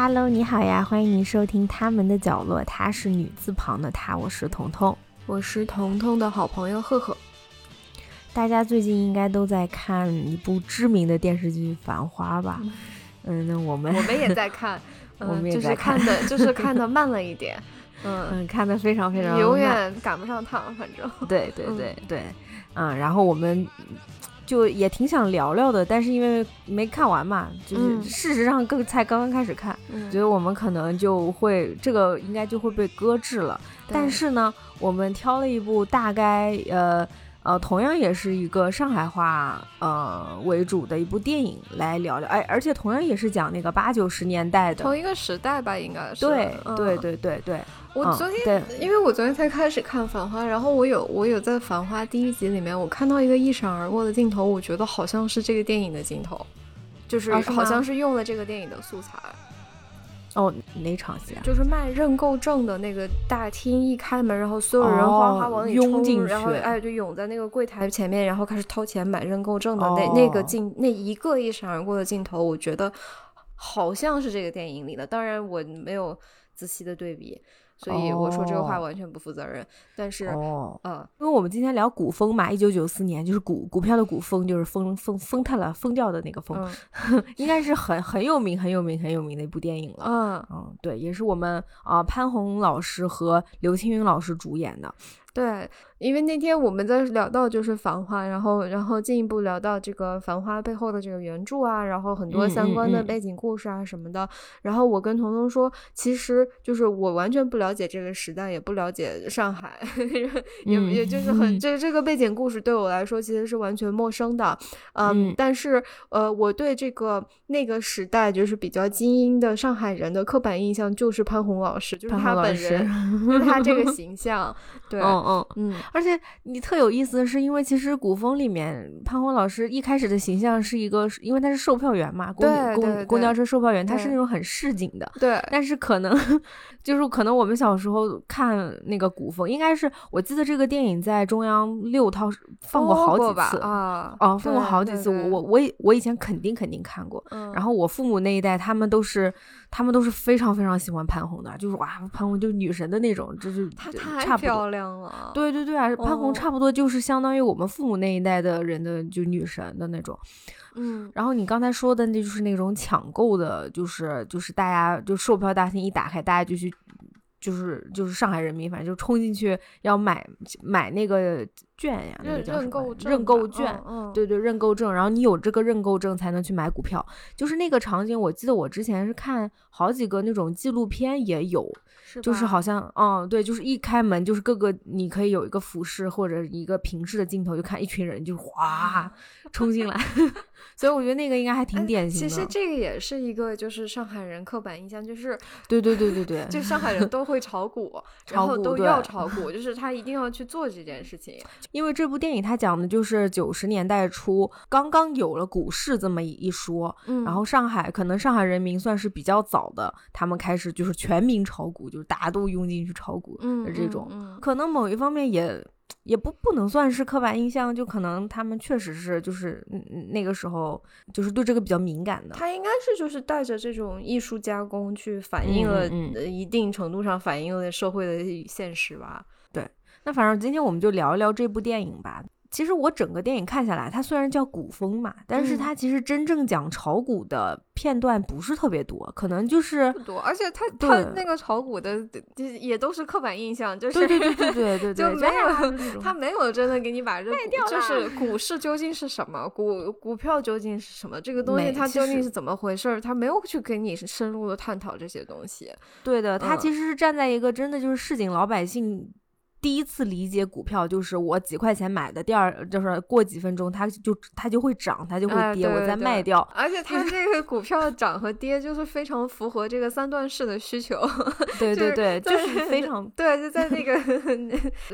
Hello，你好呀，欢迎您收听他们的角落。她是女字旁的她，我是彤彤，我是彤彤的好朋友赫赫。大家最近应该都在看一部知名的电视剧《繁花》吧？嗯，那我们我们也在看，我们也就是看的，就是看的 慢了一点。嗯，看的非常非常永远赶不上趟，反正对对对对，嗯，然后我们就也挺想聊聊的，但是因为没看完嘛，就是事实上更才刚刚开始看，所以我们可能就会这个应该就会被搁置了。但是呢，我们挑了一部大概呃。呃，同样也是一个上海话呃为主的一部电影来聊聊，哎，而且同样也是讲那个八九十年代的同一个时代吧，应该是。对对对对对。我昨天，因为我昨天才开始看《繁花》，然后我有我有在《繁花》第一集里面，我看到一个一闪而过的镜头，我觉得好像是这个电影的镜头，就是好像是用了这个电影的素材。哦，哪场戏啊？就是卖认购证的那个大厅，一开门，然后所有人哗哗往里冲进去，然后哎，就涌在那个柜台前面，然后开始掏钱买认购证的那那个镜，那一个一闪而过的镜头，我觉得好像是这个电影里的，当然我没有仔细的对比。所以我说这个话完全不负责任，但是，嗯，因为我们今天聊古风嘛，一九九四年就是股股票的股风，就是疯疯疯太了疯掉的那个疯，应该是很很有名很有名很有名的一部电影了。嗯嗯，对，也是我们啊潘虹老师和刘青云老师主演的。对，因为那天我们在聊到就是《繁花》，然后然后进一步聊到这个《繁花》背后的这个原著啊，然后很多相关的背景故事啊什么的。然后我跟彤彤说，其实就是我完全不了解这个时代，也不了解上海，也也就是很这这个背景故事对我来说其实是完全陌生的。嗯，但是呃，我对这个那个时代就是比较精英的上海人的刻板印象就是潘虹老师，就是他本人，就是他这个 形象，对。嗯嗯嗯，而且你特有意思的是，因为其实古风里面潘虹老师一开始的形象是一个，因为他是售票员嘛，公公公交车售票员，他是那种很市井的。对，但是可能就是可能我们小时候看那个古风，应该是我记得这个电影在中央六套放过好几次啊，哦，放过好几次。我我我我以前肯定肯定看过，然后我父母那一代他们都是。他们都是非常非常喜欢潘虹的，就是哇，潘虹就是女神的那种，就是她太漂亮了。对对对啊，潘虹差不多就是相当于我们父母那一代的人的就女神的那种。嗯，然后你刚才说的那就是那种抢购的，就是就是大家就售票大厅一打开，大家就去。就是就是上海人民，反正就冲进去要买买那个券呀，那个叫什么？认购券，对对，认购证。然后你有这个认购证才能去买股票。就是那个场景，我记得我之前是看好几个那种纪录片也有，就是好像，嗯，对，就是一开门就是各个你可以有一个俯视或者一个平视的镜头，就看一群人就哗冲进来。所以我觉得那个应该还挺典型的。其实这个也是一个就是上海人刻板印象，就是对对对对对，就上海人都会炒股，然后都要 炒股，就是他一定要去做这件事情。因为这部电影它讲的就是九十年代初刚刚有了股市这么一说，嗯，然后上海可能上海人民算是比较早的，他们开始就是全民炒股，就是大家都涌进去炒股的这种，可能某一方面也。也不不能算是刻板印象，就可能他们确实是就是那个时候就是对这个比较敏感的。他应该是就是带着这种艺术加工去反映了嗯一定程度上反映了社会的现实吧。对，那反正今天我们就聊一聊这部电影吧。其实我整个电影看下来，它虽然叫古风嘛，但是它其实真正讲炒股的片段不是特别多，可能就是不多，而且它它那个炒股的也都是刻板印象，就是对对对对对对，就没有他没有真的给你把这就是 股市究竟是什么，股股票究竟是什么，这个东西它究竟是怎么回事，他没有去给你深入的探讨这些东西。对的，他其实是站在一个真的就是市井老百姓。第一次理解股票就是我几块钱买的，第二就是过几分钟它就它就会涨，它就会跌，我再卖掉。而且 它这个股票涨和跌就是非常符合这个三段式的需求。对对对，就是非常 对，就在那个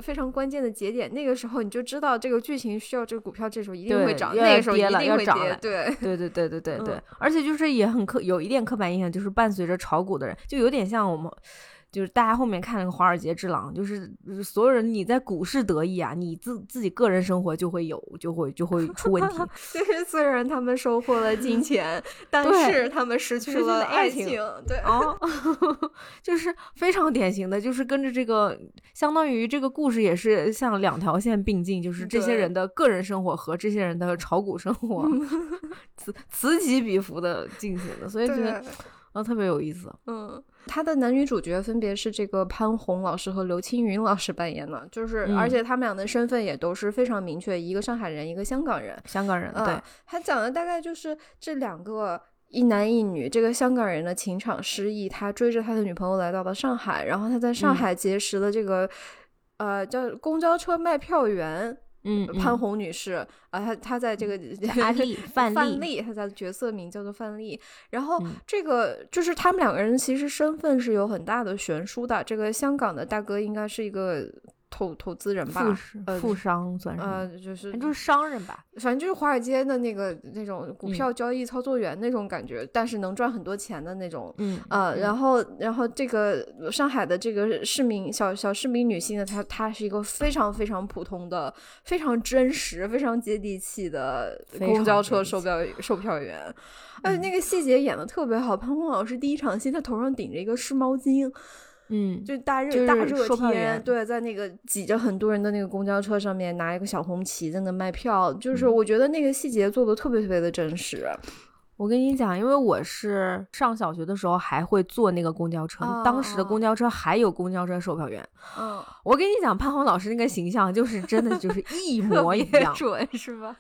非常关键的节点，那个时候你就知道这个剧情需要这个股票这时候一定会涨，那个时候一定会跌。对对对对对对对，而且就是也很刻有一点刻板印象，就是伴随着炒股的人，就有点像我们。就是大家后面看那个《华尔街之狼》，就是所有人你在股市得意啊，你自自己个人生活就会有就会就会出问题。就是虽然他们收获了金钱，但是他们失去了爱情。对哦，就是非常典型的，就是跟着这个，相当于这个故事也是像两条线并进，就是这些人的个人生活和这些人的炒股生活此此起彼伏的进行的，所以觉得啊特别有意思。嗯，他的男女主角分别是这个潘虹老师和刘青云老师扮演的，就是而且他们俩的身份也都是非常明确，一个上海人，一个香港人。香港人，对，他讲的大概就是这两个。一男一女，这个香港人的情场失意，他追着他的女朋友来到了上海，然后他在上海结识了这个，呃，叫公交车卖票员，嗯，潘虹女士，啊，她她在这个范 丽，范丽，她的角色名叫做范丽，然后这个就是他们两个人其实身份是有很大的悬殊的，这个香港的大哥应该是一个。投投资人吧，富商算是，呃，就是就是商人吧，反正就是华尔街的那个那种股票交易操作员那种感觉，但是能赚很多钱的那种，嗯啊，然后然后这个上海的这个市民小小市民女性呢，她她是一个非常非常普通的、非常真实、非常接地气的公交车售票售票员，而且那个细节演的特别好，潘虹老师第一场戏，她头上顶着一个湿毛巾。嗯，就大热大热天，对，在那个挤着很多人的那个公交车上面，拿一个小红旗在那卖票，就是我觉得那个细节做的特别特别的真实。我跟你讲，因为我是上小学的时候还会坐那个公交车，当时的公交车还有公交车售票员。嗯，我跟你讲，潘虹老师那个形象就是真的就是一模一样，准是吧？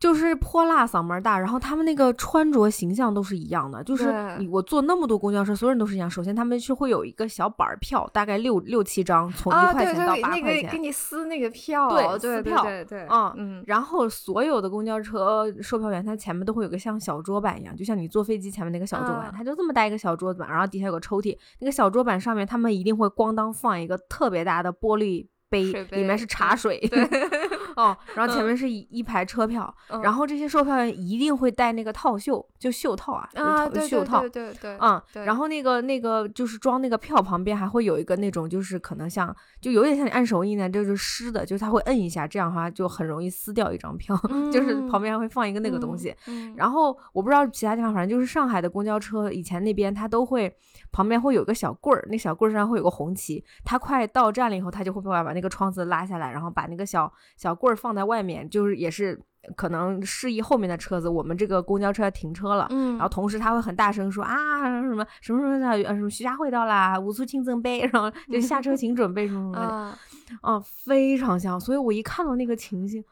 就是泼辣嗓门大，然后他们那个穿着形象都是一样的。就是你我坐那么多公交车，所有人都是一样。首先他们是会有一个小板票，大概六六七张，从一块钱到八块钱，那个给你撕那个票，对，撕票，对对，嗯嗯。然后所有的公交车售票员，他前面都会有个像小桌板一样，就像你坐飞机前面那个小桌板，他就这么大一个小桌子板，然后底下有个抽屉，那个小桌板上面他们一定会咣当放一个特别大的玻璃。杯里面是茶水，哦，然后前面是一一排车票，然后这些售票员一定会带那个套袖，就袖套啊，啊，袖套，对对对，嗯，然后那个那个就是装那个票旁边还会有一个那种，就是可能像，就有点像你按手印呢，就是湿的，就是他会摁一下，这样的话就很容易撕掉一张票，就是旁边还会放一个那个东西，然后我不知道其他地方，反正就是上海的公交车，以前那边它都会旁边会有个小棍儿，那小棍儿上会有个红旗，它快到站了以后，它就会把把那个窗子拉下来，然后把那个小小棍儿放在外面，就是也是可能示意后面的车子，我们这个公交车要停车了。嗯，然后同时他会很大声说啊什么什么什么的，呃什么徐家汇到啦，五簇清增杯，然后就下车 请准备什么什么的，啊，非常像。所以我一看到那个情景。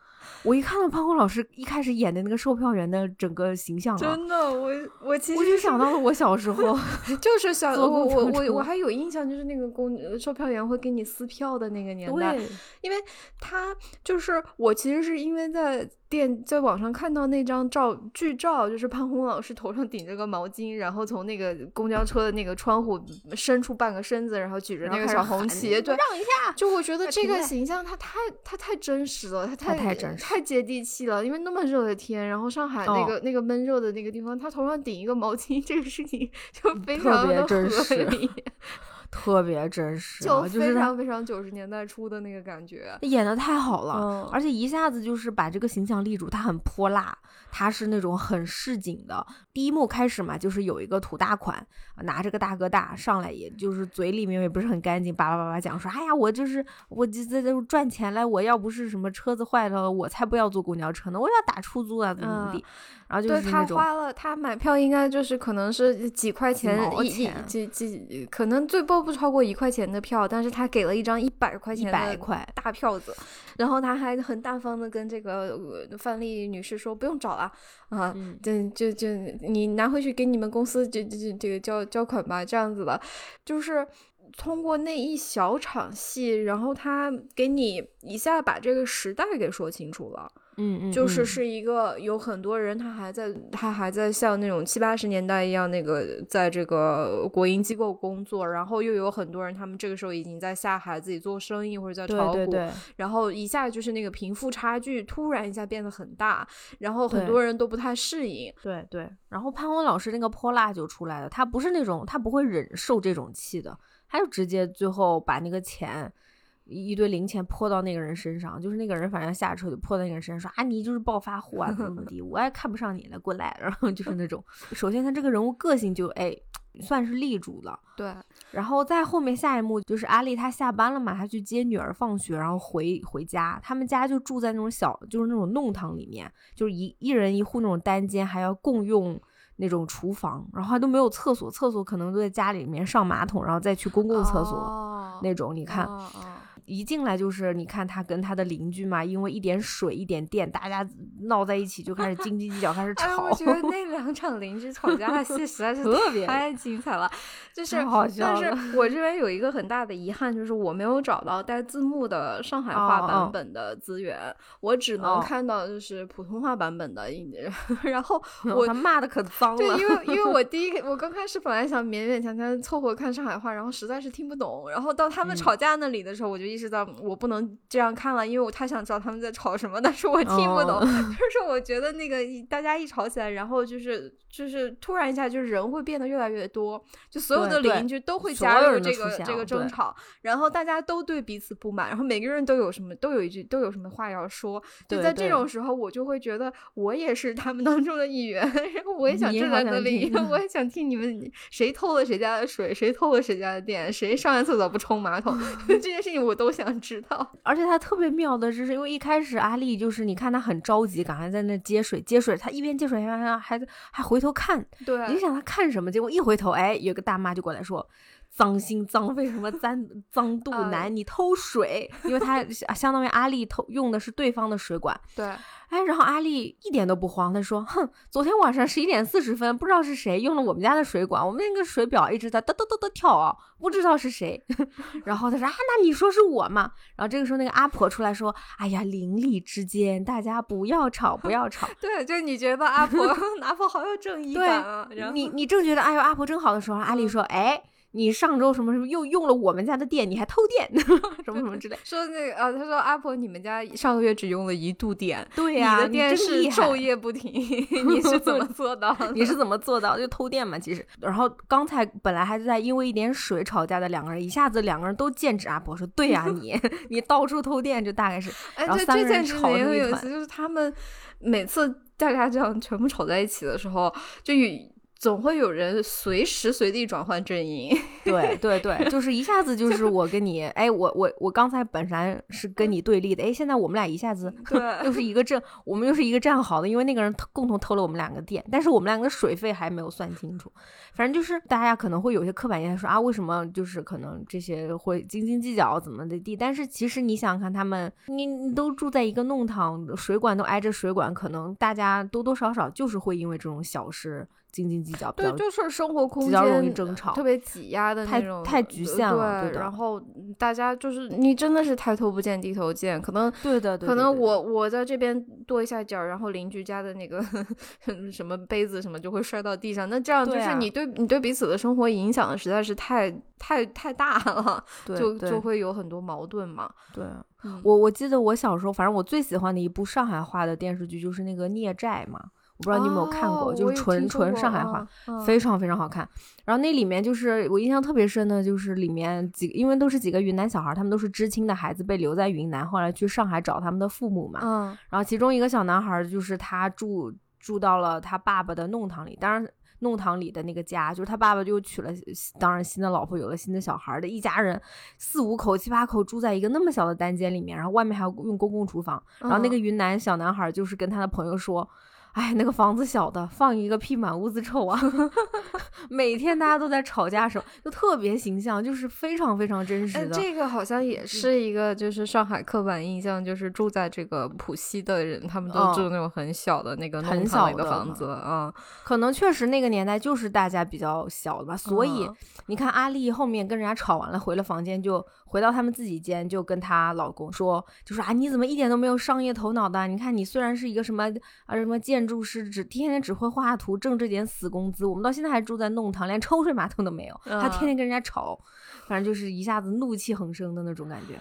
我一看到潘虹老师一开始演的那个售票员的整个形象，真的，我我其实我就想到了我小时候，就是小 我我我我还有印象，就是那个公售票员会给你撕票的那个年代，因为他就是我其实是因为在。电在网上看到那张照剧照，就是潘虹老师头上顶着个毛巾，然后从那个公交车的那个窗户伸出半个身子，然后举着那个小红旗，对，让一下。就我觉得这个形象他太他太真实了，他太太真实，太接地气了。因为那么热的天，然后上海那个那个闷热的那个地方，他头上顶一个毛巾，这个事情 就非常的合理。特别真实，就非常非常九十年代初的那个感觉，演的太好了，而且一下子就是把这个形象立住。他很泼辣，他是那种很市井的。第一幕开始嘛，就是有一个土大款拿着个大哥大上来，也就是嘴里面也不是很干净，叭叭叭叭讲说：“哎呀，我就是我这这这赚钱来，我要不是什么车子坏了，我才不要坐公交车呢，我要打出租啊，怎么怎么地。”然后就是他花了，他买票应该就是可能是几块钱一几几，可能最多不超过一块钱的票，但是他给了一张一百块钱的大票子，然后他还很大方的跟这个范丽女士说不用找了啊，就就就你拿回去给你们公司这这这个交交款吧，这样子的，就是通过那一小场戏，然后他给你一下把这个时代给说清楚了。嗯嗯，就是是一个有很多人，他还在他还在像那种七八十年代一样，那个在这个国营机构工作，然后又有很多人，他们这个时候已经在下海自己做生意或者在炒股，然后一下就是那个贫富差距突然一下变得很大，然后很多人都不太适应。对对，然后潘虹老师那个泼辣就出来了，他不是那种他不会忍受这种气的。他就直接最后把那个钱。一堆零钱泼到那个人身上，就是那个人反正下车就泼到那个人身上，说啊你就是暴发户啊怎么怎么地，我也看不上你了，过来，然后就是那种，首先他这个人物个性就哎算是立住了，对，然后在后面下一幕就是阿丽她下班了嘛，她去接女儿放学，然后回回家，他们家就住在那种小就是那种弄堂里面，就是一一人一户那种单间，还要共用那种厨房，然后还都没有厕所，厕所可能都在家里面上马桶，然后再去公共厕所那种，你看。一进来就是你看他跟他的邻居嘛，因为一点水一点电，大家闹在一起就开始斤斤计较，开始 吵。我觉得那两场邻居吵架的 戏实在是特别太精彩了，就是好笑。但是我这边有一个很大的遗憾，就是我没有找到带字幕的上海话版本的资源，我只能看到就是普通话版本的。然后我他骂的可脏了，对，因为因为我第一我刚开始本来想勉勉强强凑合看上海话，然后实在是听不懂，然后到他们吵架那里的时候，我就一。知道我不能这样看了，因为我太想知道他们在吵什么，但是我听不懂。就是我觉得那个大家一吵起来，然后就是就是突然一下，就是人会变得越来越多，就所有的邻居都会加入这个这个争吵，然后大家都对彼此不满，然后每个人都有什么都有一句都有什么话要说。就在这种时候，我就会觉得我也是他们当中的一员，然后我也想站在那里，我也想听你们 谁偷了谁家的水，谁偷了谁家的电，谁上完厕所不冲马桶，这件事情我都。想知道，而且他特别妙的就是，因为一开始阿丽就是你看他很着急，赶快在那接水接水，他一边接水还还还回头看，对，你想他看什么？结果一回头，哎，有个大妈就过来说。脏心脏肺什么脏脏肚腩，你偷水，因为他相当于阿丽偷用的是对方的水管。对，哎，然后阿丽一点都不慌，她说：“哼，昨天晚上十一点四十分，不知道是谁用了我们家的水管，我们那个水表一直在哒哒哒哒跳啊，不知道是谁。”然后他说：“啊，那你说是我嘛？”然后这个时候那个阿婆出来说：“哎呀，邻里之间大家不要吵，不要吵。”对，就你觉得阿婆 阿婆好有正义感啊？你你正觉得哎呦阿婆真好的时候，阿丽说：“哎。”你上周什么什么又用了我们家的电，你还偷电，什么什么之类。说那个啊，他说阿婆，你们家上个月只用了一度电，对呀，你的电是昼夜不停，你是怎么做到？你是怎么做到？就偷电嘛，其实。然后刚才本来还在因为一点水吵架的两个人，一下子两个人都剑指阿婆，说对呀，你你到处偷电，就大概是。哎，这这件事情有意思，就是他们每次大家这样全部吵在一起的时候，就有。总会有人随时随地转换阵营，对对对，就是一下子就是我跟你，哎，我我我刚才本来是跟你对立的，哎，现在我们俩一下子对 又是一个阵，我们又是一个站好的，因为那个人共同偷了我们两个电，但是我们两个水费还没有算清楚，反正就是大家可能会有些刻板印象说啊，为什么就是可能这些会斤斤计较怎么的地，但是其实你想看他们，你你都住在一个弄堂，水管都挨着水管，可能大家多多少少就是会因为这种小事。斤斤计较，对，就是生活空间比较容易争吵，特别挤压的那种，太局限了。对，然后大家就是你真的是抬头不见低头见，可能对的，可能我我在这边跺一下脚，然后邻居家的那个 什么杯子什么就会摔到地上，那这样就是你对你对彼此的生活影响实在是太太太大了，就就会有很多矛盾嘛。对我我记得我小时候，反正我最喜欢的一部上海话的电视剧就是那个《孽债》嘛。我不知道你有没有看过，就是纯纯上海话，非常非常好看。然后那里面就是我印象特别深的，就是里面几，因为都是几个云南小孩，他们都是知青的孩子，被留在云南，后来去上海找他们的父母嘛。嗯。然后其中一个小男孩，就是他住住到了他爸爸的弄堂里，当然弄堂里的那个家，就是他爸爸就娶了当然新的老婆，有了新的小孩的一家人，四五口七八口住在一个那么小的单间里面，然后外面还要用公共厨房。然后那个云南小男孩就是跟他的朋友说。哎，那个房子小的，放一个屁满屋子臭啊！每天大家都在吵架时候，就特别形象，就是非常非常真实的。这个好像也是一个，就是上海刻板印象，就是住在这个浦西的人，他们都住那种很小的那个很小的房子啊。可能确实那个年代就是大家比较小的吧，所以你看阿丽后面跟人家吵完了，回了房间就。回到他们自己间，就跟她老公说，就说啊，你怎么一点都没有商业头脑的？你看你虽然是一个什么啊什么建筑师，只天天只会画图，挣这点死工资，我们到现在还住在弄堂，连抽水马桶都没有。他天天跟人家吵，反正就是一下子怒气横生的那种感觉。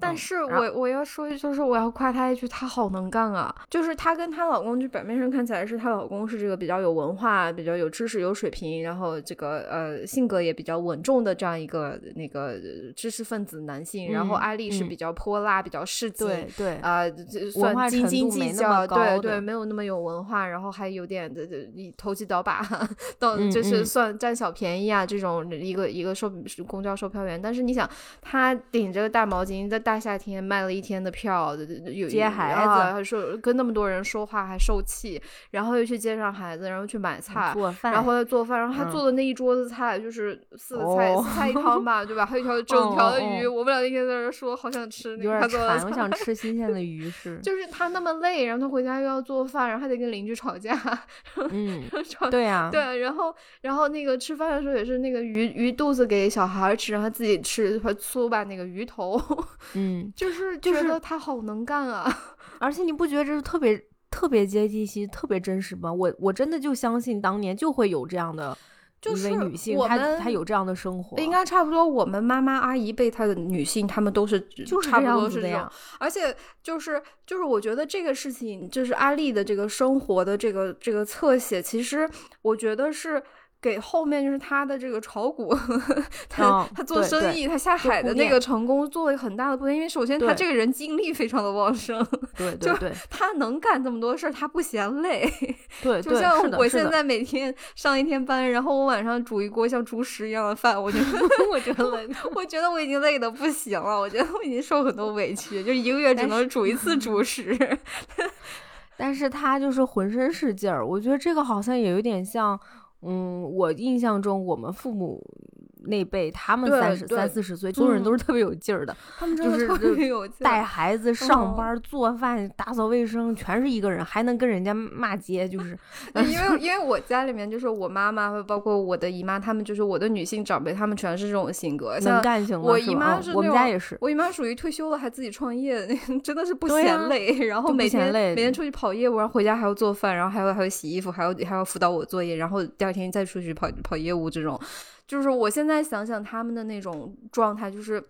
但是我我要说，就是我要夸她一句，她好能干啊！就是她跟她老公，就表面上看起来是她老公是这个比较有文化、比较有知识、有水平，然后这个呃性格也比较稳重的这样一个那个呃知识分子男性，然后嗯艾丽是嗯比较泼辣、比较市井，对对，啊、算斤斤计较，对对，没有那么有文化，然后还有点的的投机倒把，到嗯就是嗯算占小便宜啊这种一个一个售公交售票员。但是你想，他顶着个大毛巾，在大夏天卖了一天的票，有接孩子啊还说跟那么多人说话还受气，然后又去接上孩子，然后去买菜。做饭，然后他做饭，然后他嗯做的那一桌子菜就是四个菜，哦四菜一汤 吧，对吧？还有一条整条的哦鱼，哦我们俩那天在那说好想吃那有点个他做的馋，我想吃新鲜的 鱼是，就是他那么累，然后他回家又要做饭，然后还得跟邻居吵架，嗯，吵对呀，对，然后然后那个吃饭的时候也是那个鱼鱼肚子给小孩吃，然后他自己吃，他粗把那个鱼头，嗯，就是觉就是得他好能干啊。而且你不觉得这是特别特别接地气、特别真实吗？我我真的就相信当年就会有这样的就是女性，她她有这样的生活，应该差不多，我们妈妈阿姨辈她的女性，她们都是差不就是这样多是这种子的呀。而且就是就是，我觉得这个事情，就是阿丽的这个生活的这个这个侧写，其实我觉得是。给后面就是他的这个炒股，他嗯她做生意，他下海的那个成功做了很大的铺垫。因为首先他这个人精力非常的旺盛，就对对对他能干这么多事儿，他不嫌累。对就，像我现在每天上一天班，然后我晚上煮一锅像猪食一样的饭，我觉得我觉得我觉得我已经累的不行了，我觉得我已经受很多委屈，就一个月只能煮一次主食。但是他就是浑身是劲儿，我觉得这个好像也有点像，嗯，我印象中我们父母那辈，他们三十三四十岁，所有人嗯都是特别有劲儿的，他们就是特别有劲带孩子、上嗯班、做饭、打扫卫生，全是一个人，还能跟人家骂街，就是 因为因为我家里面就是我妈妈，包括我的姨妈，他们就是我的女性长辈，他们全是这种性格。能像干型了我姨妈是我们家也是，我姨妈属于退休了还自己创业的，真的是不嫌累，然后每天累每天出去跑业务，然后回家还要做饭，然后还要还要洗衣服，还要还要辅导我作业，然后第二天再出去跑跑业务这种，就是我现在想想他们的那种状态，就是。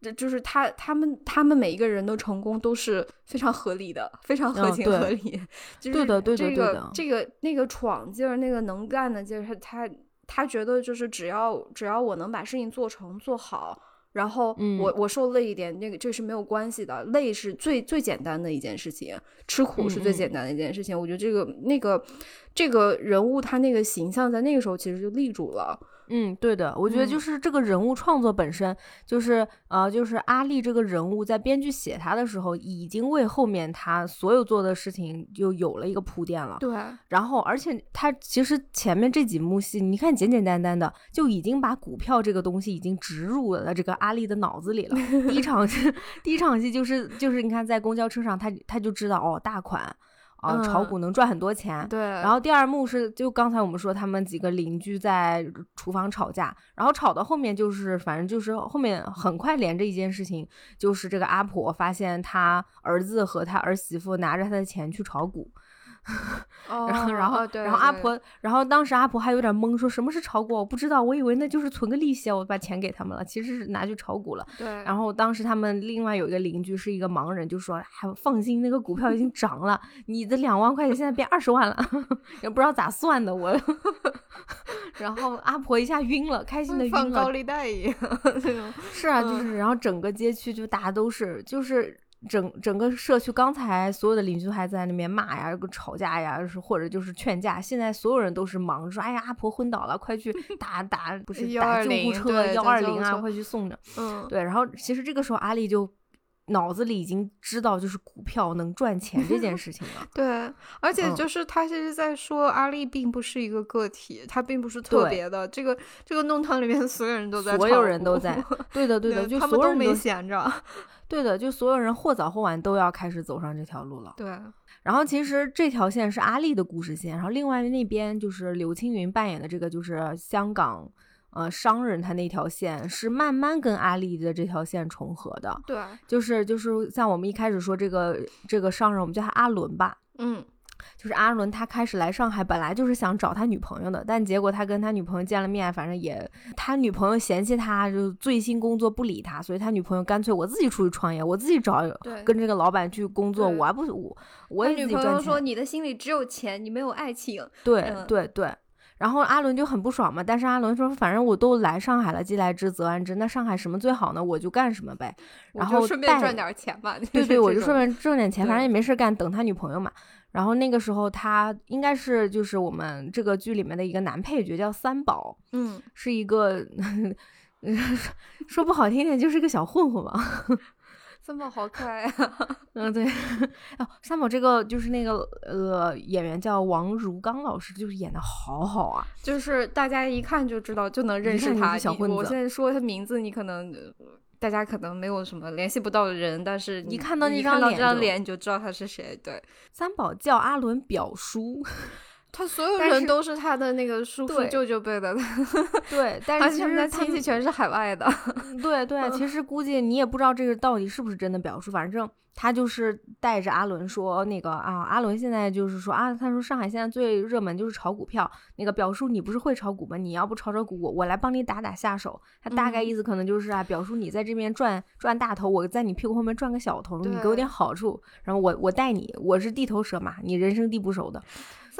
这就是他，他们，他们每一个人都成功都是非常合理的，非常合情合理。就是对的对的这个对的这个那个闯劲儿，那个能干的劲儿，他他他觉得就是只要只要我能把事情做成做好，然后嗯我、我受累一点，那个这是没有关系的，累是最最简单的一件事情，吃苦是最简单的一件事情。我觉得这个那个这个人物他那个形象在那个时候其实就立住了。嗯，对的，我觉得就嗯是这个人物创作本身，就是呃，就是阿丽这个人物在编剧写他的时候，已经为后面他所有做的事情就有了一个铺垫了。对，然后，而且他其实前面这几幕戏，你看简简单单的就已经把股票这个东西已经植入了这个阿丽的脑子里了。第一场戏，第一场戏就是就是你看在公交车上，他他就知道哦，大款啊、炒嗯股能赚很多钱。对，然后第二幕是，就刚才我们说他们几个邻居在厨房吵架，然后吵到后面就是，反正就是后面很快连着一件事情，就是这个阿婆发现她儿子和她儿媳妇拿着她的钱去炒股，然后然后然后阿对婆，然后当时阿婆还有点懵，说什么是炒股？我不知道，我以为那就是存个利息啊，我把钱给他们了，其实是拿去炒股了。对，然后当时他们另外有一个邻居是一个盲人，就说：“还放心，那个股票已经涨了，你的两万块钱现在变二十万了，也不知道咋算的我。”然后阿婆一下晕了，开心的晕了。放高利贷一样那种。是啊，就嗯是，然后整个街区就大家都是，就是整整个社区，刚才所有的邻居还在那边骂呀、吵架呀，是或者就是劝架，现在所有人都是忙着说：“哎呀，阿婆昏倒了，快去 打打，不是打救护120车，幺二零啊，快去送着。”嗯，对，然后其实这个时候阿丽就脑子里已经知道就是股票能赚钱这件事情了。对，而且嗯就是他其实在说阿丽并不是一个个体，他并不是特别的。这个这个弄堂里面所有人都在，所有人都在，对的，对的，就他们都没所有人都闲着。对的，就所有人或早或晚都要开始走上这条路了。对，然后其实这条线是阿丽的故事线，然后另外那边就是刘青云扮演的这个就是香港呃商人，他那条线是慢慢跟阿丽的这条线重合的，对，就是就是像我们一开始说这个这个商人，我们叫他阿伦吧，嗯，就是阿伦他开始来上海，本来就是想找他女朋友的，但结果他跟他女朋友见了面，反正也他女朋友嫌弃他，就最新工作不理他，所以他女朋友干脆我自己出去创业，我自己找跟这个老板去工作，我还不我我也女朋友说：“己赚钱。你的心里只有钱，你没有爱情。对嗯对对。然后阿伦就很不爽嘛，但是阿伦说，反正我都来上海了，既来之则安之，那上海什么最好呢？我就干什么呗。然后顺便赚点钱吧。”对对，我就顺便便挣点钱，反正也没事干，等他女朋友嘛。然后那个时候他应该是就是我们这个剧里面的一个男配角，叫三宝，嗯，是一个 说不好听点就是个小混混吧。三宝好可爱啊！嗯，对。哦，三宝这个就是那个呃演员叫王如刚老师，就是演的好好啊。就是大家一看就知道，就能认识他。小混子我现在说他名字，你可能呃大家可能没有什么联系不到的人，但是你一看到那你这张脸，你就知道他是谁。对三宝叫阿伦表叔，他所有人都是他的那个叔叔舅舅辈的，对，但是他们是其实亲戚全是海外的。对对，其实估计你也不知道这个到底是不是真的表叔，反正他就是带着阿伦说那个啊，阿伦现在就是说啊，他说上海现在最热门就是炒股票，那个表叔你不是会炒股吗？你要不炒炒股，我我来帮你打打下手。他大概嗯意思可能就是啊，表叔你在这边赚赚大头，我在你屁股后面赚个小头，你给我点好处，然后我我带你，我是地头蛇嘛，你人生地不熟的。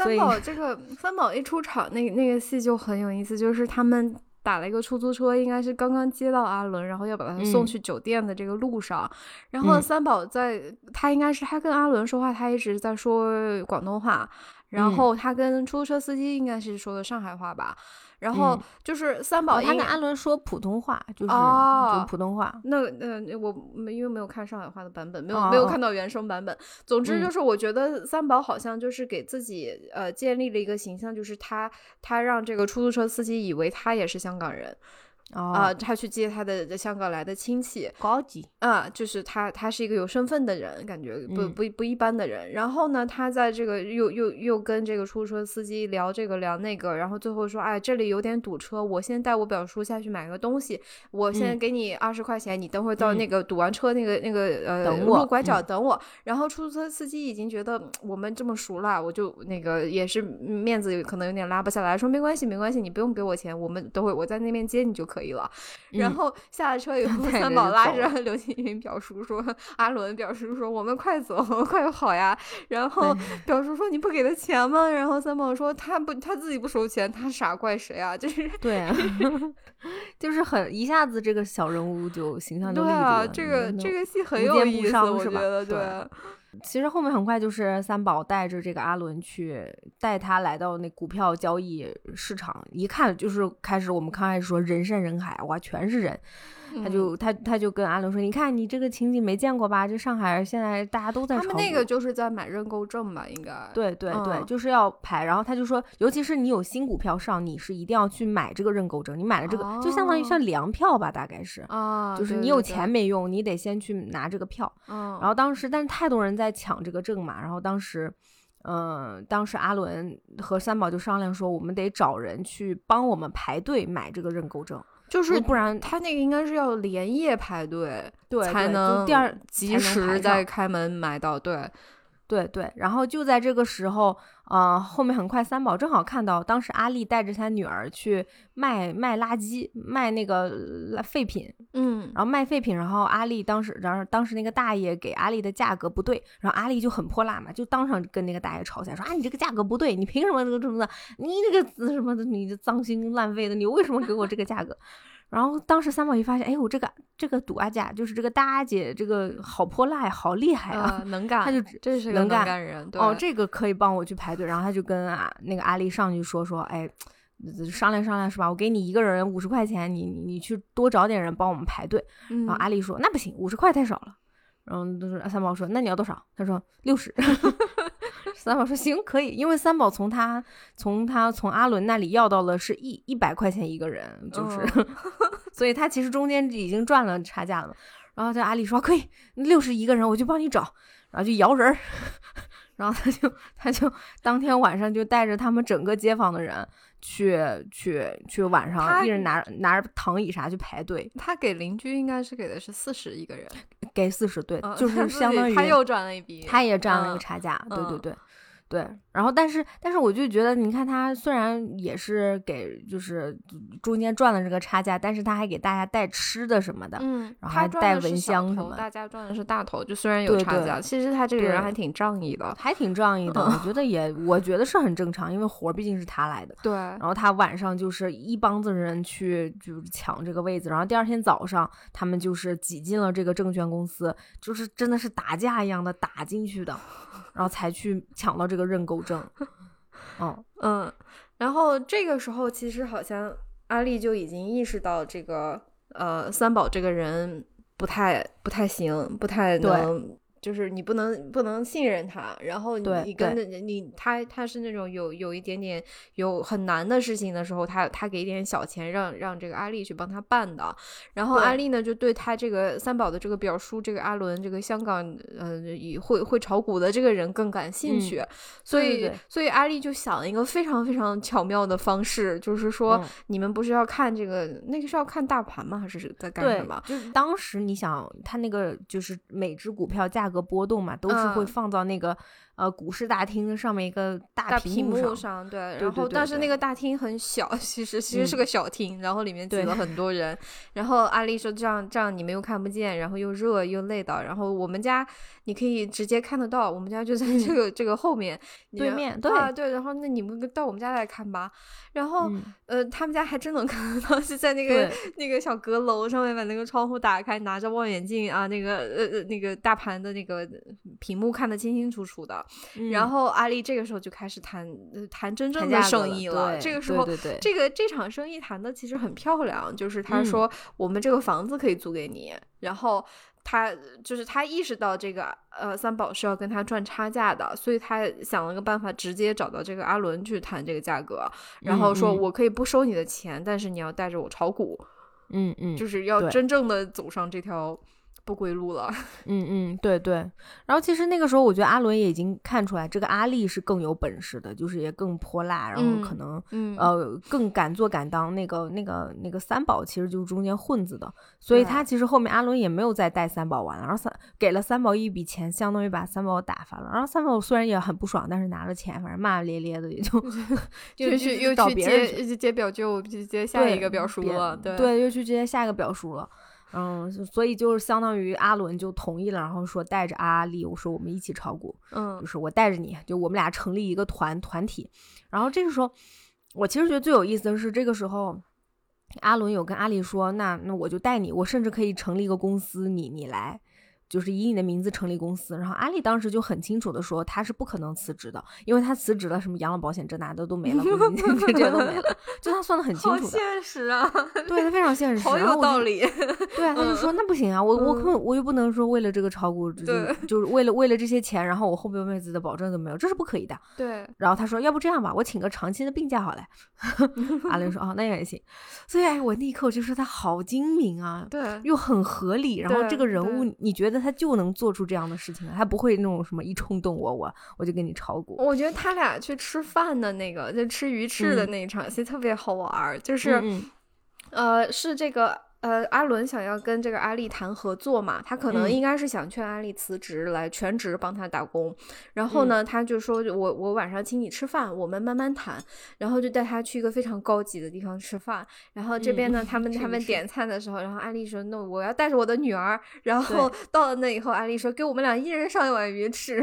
三宝这个三宝一出场，那那个戏就很有意思，就是他们打了一个出租车，应该是刚刚接到阿伦，然后要把他送嗯。去酒店的这个路上，然后嗯。三宝在他应该是他跟阿伦说话，他一直在说广东话，然嗯。后他跟出租车司机应该是说的上海话吧，然后嗯就是三宝哦，他跟阿伦说普通话，就是、哦就普通话。那那，我没因为没有看上海话的版本，没有、没有看到原声版本。总之就嗯是，我觉得三宝好像就是给自己呃建立了一个形象，就是他他让这个出租车司机以为他也是香港人哦，啊、他去接他的香港来的亲戚高级。啊、就是他他是一个有身份的人，感觉不嗯不不一般的人。然后呢，他在这个又又又跟这个出租车司机聊这个聊那个，然后最后说，哎，这里有点堵车，我先带我表叔下去买个东西，我先嗯给你二十块钱，你等会儿到那嗯个堵完车那个那个呃等我路拐角嗯等我。然后出租车司机已经觉得嗯我们这么熟了，我就那个也是面子可能有点拉不下来，说没关系没关系，你不用给我钱，我们等会我在那边接你就可以了。然嗯后下了车以后，三宝拉着 刘青云表叔说：“阿伦表叔说我们快走，快跑呀。”然后表叔说：“你不给他钱吗？”然后三宝说：“他不他自己不收钱，他傻怪谁啊？”就是对，就是很一下子这个小人物就形象就立住对啊，了。这个这个戏很有意思，我觉得对其实后面很快就是三宝带着这个阿伦去带他来到那股票交易市场，一看就是开始我们刚开始说人山人海，哇，全是人。他嗯就他他就跟阿伦说：“你看你这个情景没见过吧？这上海现在大家都在炒股他们那个就是在买认购证吧，应该对对对，嗯就是要排。然后他就说，尤其是你有新股票上，你是一定要去买这个认购证。你买了这个，就相当于哦像粮票吧，大概是。啊，就是你有钱没用，你得先去拿这个票。嗯，然后当时，但是太多人在抢这个证嘛，然后当时，嗯、当时阿伦和三宝就商量说，我们得找人去帮我们排队买这个认购证，就是不然他那个应该是要连夜排队，对才能第二及时排上再开门买到，对，对对，然后就在这个时候，呃，后面很快三宝正好看到，当时阿丽带着他女儿去卖卖垃圾，卖那个废品，嗯，然后卖废品，然后阿丽当时，然后当时那个大爷给阿丽的价格不对，然后阿丽就很泼辣嘛，就当场跟那个大爷吵起来，说啊你这个价格不对，你凭什么这个这么的，你这个什么的，你这脏心烂肺的，你为什么给我这个价格？然后当时三毛一发现，哎，我这个这个赌阿姐就是这个大阿姐，这个好泼辣呀，好厉害啊！呃，能干，他就只这是个能能干干人，对哦，这个可以帮我去排队。然后他就跟啊那个阿丽上去说说，哎，商量商量是吧？我给你一个人五十块钱，你你你去多找点人帮我们排队。嗯然后阿丽说那不行，五十块太少了。然后就是三毛说那你要多少？他说六十。三宝说行可以，因为三宝从他从他从阿伦那里要到了是一一百块钱一个人，就是，所以他其实中间已经赚了差价了。然后这阿丽说可以，六十一个人我就帮你找，然后就摇人儿，然后他就他就当天晚上就带着他们整个街坊的人去去去晚上一人拿拿着躺椅啥去排队，他给邻居应该是给的是四十一个人，给四十对，嗯就是相当于他又赚了一笔，他也赚了一个嗯差价，对对嗯对。对，然后但是但是我就觉得，你看他虽然也是给就是中间赚了这个差价，但是他还给大家带吃的什么的，嗯，然后还带蚊香什么，大家赚的是大头，就虽然有差价，其实他这个人还挺仗义的，还挺仗义 的。我觉得也，我觉得是很正常，因为活毕竟是他来的。对，然后他晚上就是一帮子人去就是抢这个位子，然后第二天早上他们就是挤进了这个证券公司，就是真的是打架一样的打进去的。然后才去抢到这个认购证，嗯嗯，然后这个时候其实好像阿丽就已经意识到这个呃三宝这个人不太不太行，不太能。就是你不能不能信任他，然后你跟你他他是那种有有一点点有很难的事情的时候，他他给一点小钱让让这个阿丽去帮他办的，然后阿丽呢就对他这个三宝的这个表叔这个阿伦这个香港呃会会炒股的这个人更感兴趣，所以所以阿丽就想了一个非常非常巧妙的方式，就是说你们不是要看这个那个是要看大盘吗？还是在干什么？就是当时你想他那个就是每只股票价。个波动嘛，都是会放到那个。呃，股市大厅上面一个大屏幕上，对，然后但是那个大厅很小，其实其实是个小厅，然后里面挤了 很多人。然后阿丽说：“这样这样你们又看不见，然后又热又累的。然后我们家你可以直接看得到，我们家就在这个这个后面对面，对啊对。然后那你们到我们家来看吧。然后呃，他们家还真能看得到，是在那个那个小阁楼上面把那个窗户打开，拿着望远镜啊，那个呃呃那个大盘的那个屏幕看得清清楚楚的。”然后阿丽这个时候就开始谈谈真正的生意了。这个时候，这个这场生意谈的其实很漂亮。就是他说，我们这个房子可以租给你。然后他就是他意识到这个呃三宝是要跟他赚差价的，所以他想了个办法，直接找到这个阿伦去谈这个价格，然后说我可以不收你的钱，但是你要带着我炒股。嗯嗯，就是要真正的走上这条。不归路了，嗯嗯，对对。然后其实那个时候，我觉得阿伦也已经看出来，这个阿丽是更有本事的，就是也更泼辣，然后可能呃更敢做敢当。那个那个那个三宝其实就是中间混子的，所以他其实后面阿伦也没有再带三宝玩了，然后三给了三宝一笔钱，相当于把三宝打发了。然后三宝虽然也很不爽，但是拿了钱，反正骂骂咧咧的，也就 就去又去接接表舅，接下一个表叔了，对对，又去接下一个表叔了。嗯，所以就是相当于阿伦就同意了，然后说带着阿丽，我说我们一起炒股，嗯，就是我带着你就我们俩成立一个团团体。然后这个时候，我其实觉得最有意思的是，这个时候阿伦有跟阿丽说，那那我就带你，我甚至可以成立一个公司，你你来。就是以你的名字成立公司，然后阿丽当时就很清楚的说，他是不可能辞职的，因为他辞职了，什么养老保险这那的都没了，这些都没了，就他算的很清楚的。现实啊，对他非常现 实，好有道理。对啊，他就说那不行啊，我我可我又不能说为了这个炒股，就就是为了为了这些钱，然后我后半辈子的保证都没有，这是不可以的。对。然后他说，要不这样吧，我请个长期的病假好了。阿丽说，哦，那也行。所以哎，我立刻就说他好精明啊，对，又很合理。然后这个人物，你觉得？他就能做出这样的事情来，他不会那种什么一冲动，我我我就给你炒股。我觉得他俩去吃饭的那个，就吃鱼翅的那一场戏特别好玩，就是，呃，是这个。呃，阿伦想要跟这个阿丽谈合作嘛？他可能应该是想劝阿丽辞职来全职帮他打工。然后呢，他就说：“我我晚上请你吃饭，我们慢慢谈。”然后就带他去一个非常高级的地方吃饭。然后这边呢，他们 他们点餐的时候，然后阿丽说：“那我要带着我的女儿。”然后到了那以后，阿丽说：“给我们俩一人上一碗鱼吃，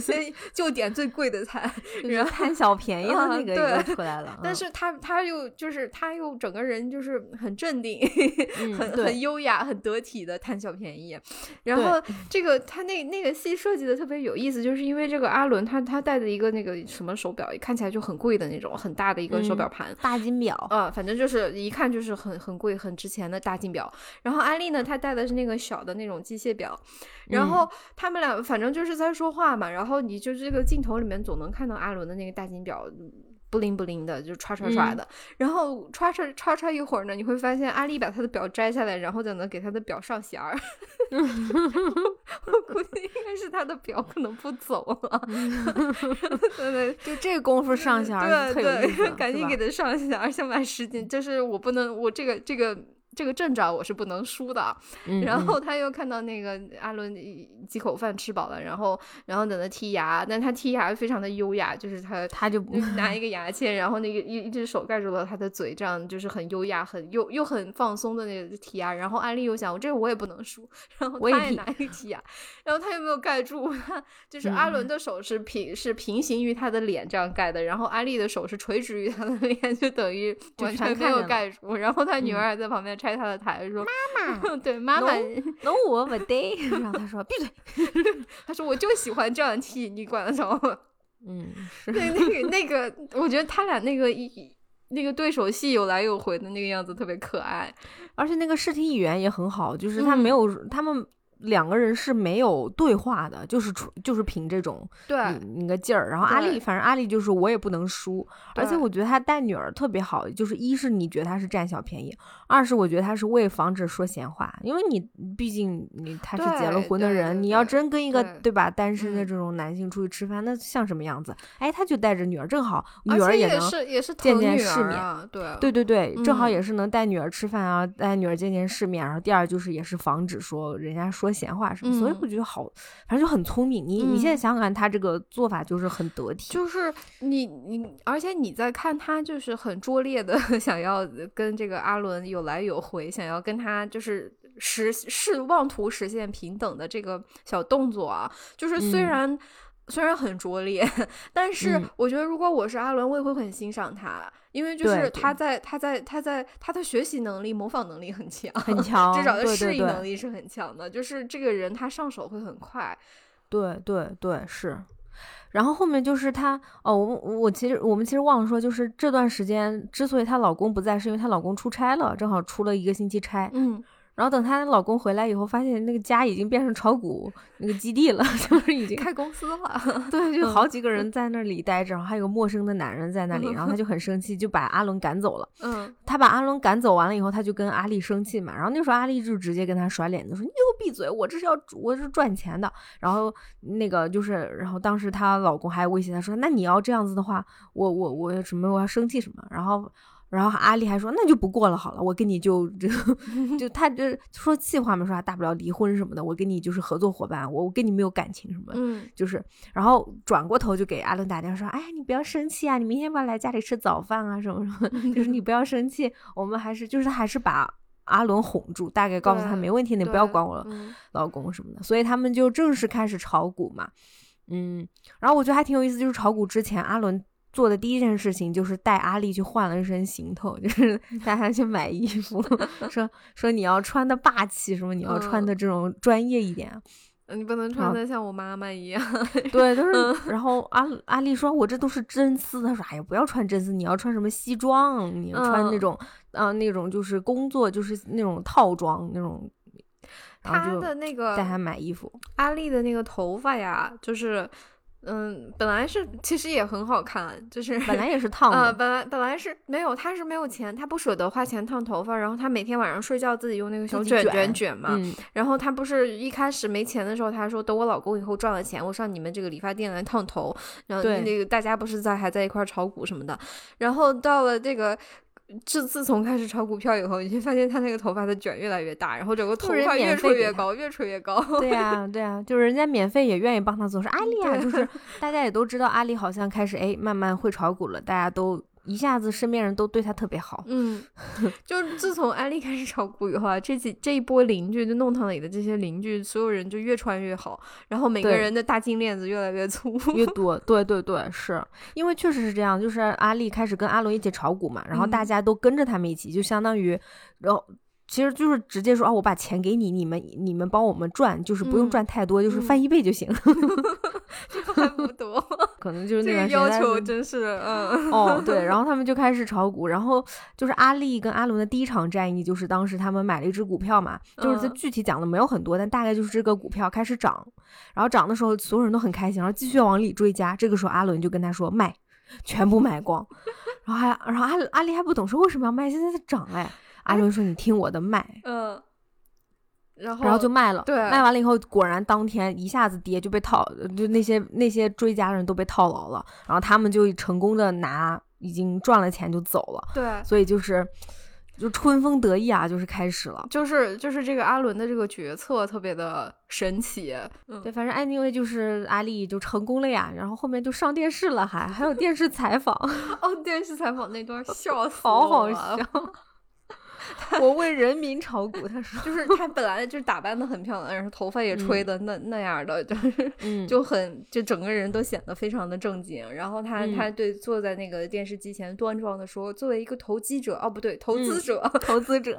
先就点最贵的菜，然后贪小便宜的那个又出来了。”但是他他又就是他又整个人就是很镇定。很很优雅、很得体的贪小便宜，然后这个他那那个戏设计的特别有意思，就是因为这个阿伦他他戴的一个那个什么手表，看起来就很贵的那种很大的一个手表盘，大金表啊，反正就是一看就是很很贵、很值钱的大金表。然后安利呢，他戴的是那个小的那种机械表，然后他们俩反正就是在说话嘛，然后你就这个镜头里面总能看到阿伦的那个大金表。不灵不灵的，就刷刷刷的，然后刷刷刷刷一会儿呢，你会发现阿丽把她的表摘下来，然后在那给她的表上弦儿。我估计应该是她的表可能不走了。对对，就这个功夫上弦儿，对对，赶紧给她上弦儿，想把时间，就是我不能，我这个这个。这个阵仗我是不能输的。嗯然后他又看到那个阿伦几口饭吃饱了，然后然后等他剔牙，但他剔牙非常的优雅，就是他他就就拿一个牙签，然后那个一一只手盖住了他的嘴，这样就是很优雅、很又又很放松的那个剔牙。然后安利又想，我这个我也不能输，然后我也剔他也拿一个剔牙，然后他又没有盖住，就是阿伦的手是平是平行于他的脸这样盖的，然后安利的手是垂直于他的脸，就等于完全没有盖住。然后他女嗯儿还在旁边拆他的台说：“妈妈，对妈妈。” no 我不对，然后他说闭嘴，他说：“我就喜欢这样踢，你管得着吗？”嗯是，对，那个那个，我觉得他俩那个一那个对手戏有来有回的那个样子特别可爱。而且那个视听语言也很好，就是他嗯没有、他们两个人是没有对话的，就是纯就是凭这种对那个劲儿。然后阿丽，反正阿丽就是我也不能输，而且我觉得他带女儿特别好，就是一是你觉得他是占小便宜，二是我觉得他是为防止说闲话，因为你毕竟你他是结了婚的人，你要真跟一个对对吧单身的嗯这种男性出去吃饭，那像什么样子？哎，他就带着女儿，正好女儿也能。也是见见世面啊，对对对对，正好嗯也是能带女儿吃饭啊，带女儿见见世面。然后第二就是也是防止说人家说闲话什么，所以嗯我觉得好，反正就很聪明。你、你现在嗯想想看，他这个做法就是很得体。就是你你，而且你在看他就是很拙劣的 想要跟这个阿伦有来有回，想要跟他就是实是妄图实现平等的这个小动作啊，就是虽嗯然。虽然很拙劣，但是嗯我觉得如果我是阿伦，我也会很欣赏他，因为就是他在他在他在他的学习能力、模仿能力很强，很 强至少他对对适应能力是很强的。就是这个人他上手会很快，对对对，是。然后后面就是她哦，我我其实我们其实忘了说，就是这段时间之所以她老公不在，是因为她老公出差了，正好出了一个星期差。嗯，然后等她老公回来以后，发现那个家已经变成炒股那个基地了，就是已经开公司了，对，就嗯好几个人在那里待着，然后还有个陌生的男人在那里，然后她就很生气，就把阿伦赶走了。嗯她把阿伦赶走完了以后，她就跟阿丽生气嘛，然后那时候阿丽就直接跟她甩脸子说：“你给我闭嘴，我这是要我是赚钱的。”然后那个就是，然后当时她老公还威胁她说：“那你要这样子的话，我我我什么我要生气什么。”然后。然后阿丽还说：“那就不过了，好了，我跟你就这个，就他就说气话嘛，说大不了离婚什么的，我跟你就是合作伙伴，我我跟你没有感情什么的。嗯就是，然后转过头就给阿伦打电话说：“哎，你不要生气啊，你明天要不要来家里吃早饭啊？什么什么，就是你不要生气，我们还是就是他还是把阿伦哄住，大概告诉他没问题，你不要管我嗯老公什么的。所以他们就正式开始炒股嘛，嗯，然后我觉得还挺有意思，就是炒股之前，阿伦。做的第一件事情就是带阿丽去换了一身行头，就是带她去买衣服，说说你要穿的霸气，什么你要穿嗯的这种专业一点，你不能穿的像我妈妈一样。对，就是。然后阿阿丽说：“我这都是真丝。”她说：“哎呀，不要穿真丝，你要穿什么西装？你要穿那嗯种，呃，那种就是工作，就是那种套装那种。”她的那个带他买衣服。阿丽的那个头发呀，就是嗯，本来是其实也很好看，就是本来也是烫呃，的，本来本来是没有，他是没有钱，他不舍得花钱烫头发，然后他每天晚上睡觉自己用那个小卷卷卷卷嘛。嗯，然后他不是一开始没钱的时候，他说等我老公以后赚了钱，我上你们这个理发店来烫头。然后那个大家不是在还在一块儿炒股什么的。然后到了这个。自自从开始炒股票以后，你就发现他那个头发的卷越来越大，然后整个头发越吹越高，越吹越高。对呀、对呀、就是人家免费也愿意帮他做。说阿丽啊，就是大家也都知道，阿丽好像开始哎慢慢会炒股了，大家都一下子身边人都对他特别好。嗯，就自从安利开始炒股以后啊，这几这一波邻居，就弄堂里的这些邻居，所有人就越穿越好，然后每个人的大金链子越来越粗。越多，对对对，是因为确实是这样，就是阿丽开始跟阿伦一起炒股嘛，然后大嗯家都跟着他们一起，就相当于，然后其实就是直接说啊，我把钱给你，你们你们帮我们赚，就是不用嗯赚太多，就是嗯翻一倍就行，还不多，可能就是那个要求真是，嗯，哦，对，然后他们就开始炒股，然后就是阿丽跟阿伦的第一场战役，就是当时他们买了一只股票嘛，就是这嗯具体讲的没有很多，但大概就是这个股票开始涨，然后涨的时候所有人都很开心，然后继续往里追加，这个时候阿伦就跟他说卖，全部卖光，然后还然后阿阿丽还不懂说为什么要卖，现在在涨哎，阿伦说你听我的卖。嗯，然后然后就卖了，对卖完了以后，果然当天一下子跌，就被套，就那些那些追加的人都被套牢了，然后他们就成功的拿已经赚了钱就走了，对，所以就是就春风得意啊，就是开始了。就是就是这个阿伦的这个决策特别的神奇。嗯，对，反正 anyway 就是阿丽就成功了呀，然后后面就上电视了，还还有电视采访。哦，电视采访那段笑死 好好笑。我为人民炒股，他说，就是他本来就打扮的很漂亮，然后头发也吹的那那样的，就是就很就整个人都显得非常的正经。然后他他对坐在那个电视机前端庄的说：“作为一个投机者，哦不对，投资者，投资者，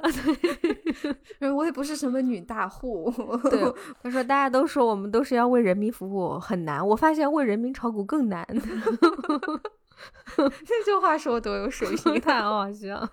我也不是什么女大户。”对，他说大家都说我们都是要为人民服务，很难。我发现为人民炒股更难。这句话说多有水平，太好笑。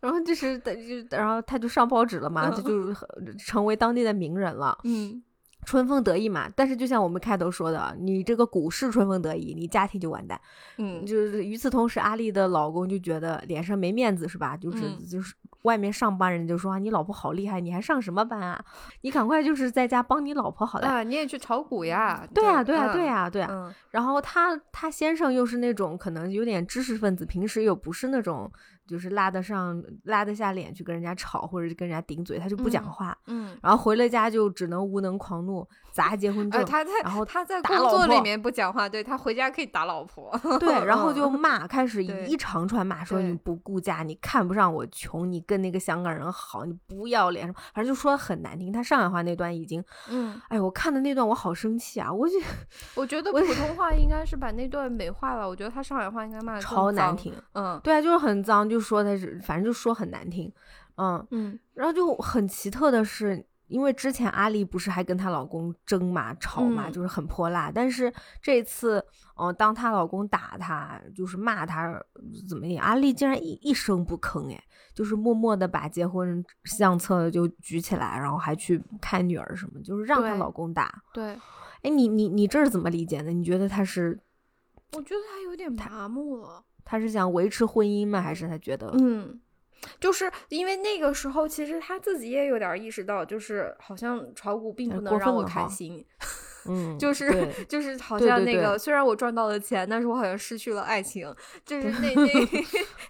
然后就是，就然后他就上报纸了嘛，他就成为当地的名人了。嗯。春风得意嘛，但是就像我们开头说的，你这个股市春风得意，你家庭就完蛋。嗯，就是与此同时，阿丽的老公就觉得脸上没面子，是吧？就是就是外面上班人就说啊你老婆好厉害，你还上什么班啊？你赶快就是在家帮你老婆好了。啊，你也去炒股呀？对呀，对呀，对呀，对呀。然后他他先生又是那种可能有点知识分子，平时又不是那种。就是拉得上、拉得下脸去跟人家吵，或者跟人家顶嘴，他就不讲话。嗯，然后回了家就只能无能狂怒，砸结婚证。他在，然后他在工作里面不讲话，对他回家可以打老婆。对，然后就骂，开始一长串骂，说你不顾家，你看不上我穷，你跟那个香港人好，你不要脸，反正就说的很难听。他上海话那段已经，嗯，哎，我看的那段我好生气啊！我就我觉得普通话应该是把那段美化了，我觉得他上海话应该骂的超难听。嗯，对啊，就是很脏。就说他是，反正就说很难听，嗯嗯，然后就很奇特的是，因为之前阿丽不是还跟她老公争嘛、吵嘛，就是很泼辣，但是这次，嗯，当她老公打她，就是骂她怎么样，阿丽竟然一一声不吭，哎，就是默默的把结婚相册就举起来，然后还去看女儿什么，就是让她老公打。对，哎，你你你这是怎么理解的？你觉得她是？我觉得他有点麻木了。他是想维持婚姻吗？还是他觉得？嗯，就是因为那个时候，其实他自己也有点意识到，就是好像炒股并不能让我开心。嗯，就是就是好像那个，虽然我赚到了钱，但是我好像失去了爱情。就是那 那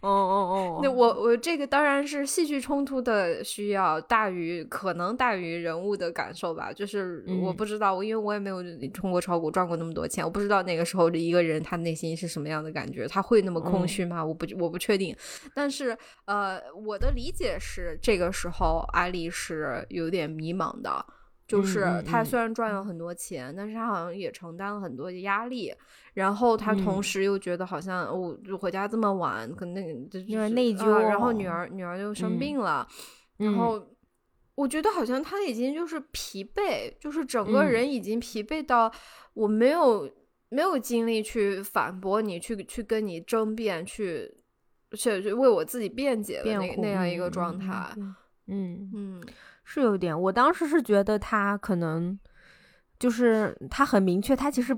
哦哦哦，那我我这个当然是戏剧冲突的需要大于可能大于人物的感受吧。就是我不知道，我因为我也没有通过炒股赚过那么多钱，我不知道那个时候的一个人他内心是什么样的感觉，他会那么空虚吗？我不我不确定。但是呃，我的理解是，这个时候阿丽是有点迷茫的。就是他虽然赚了很多钱，但是他好像也承担了很多的压力。然后他同时又觉得好像我就回家这么晚，可能有点内疚。然后女儿女儿就生病了，然后我觉得好像他已经就是疲惫，就是整个人已经疲惫到我没有没有精力去反驳你，去去跟你争辩，去去为我自己辩解的那那样一个状态。嗯嗯。是有点，我当时是觉得他可能就是他很明确，他其实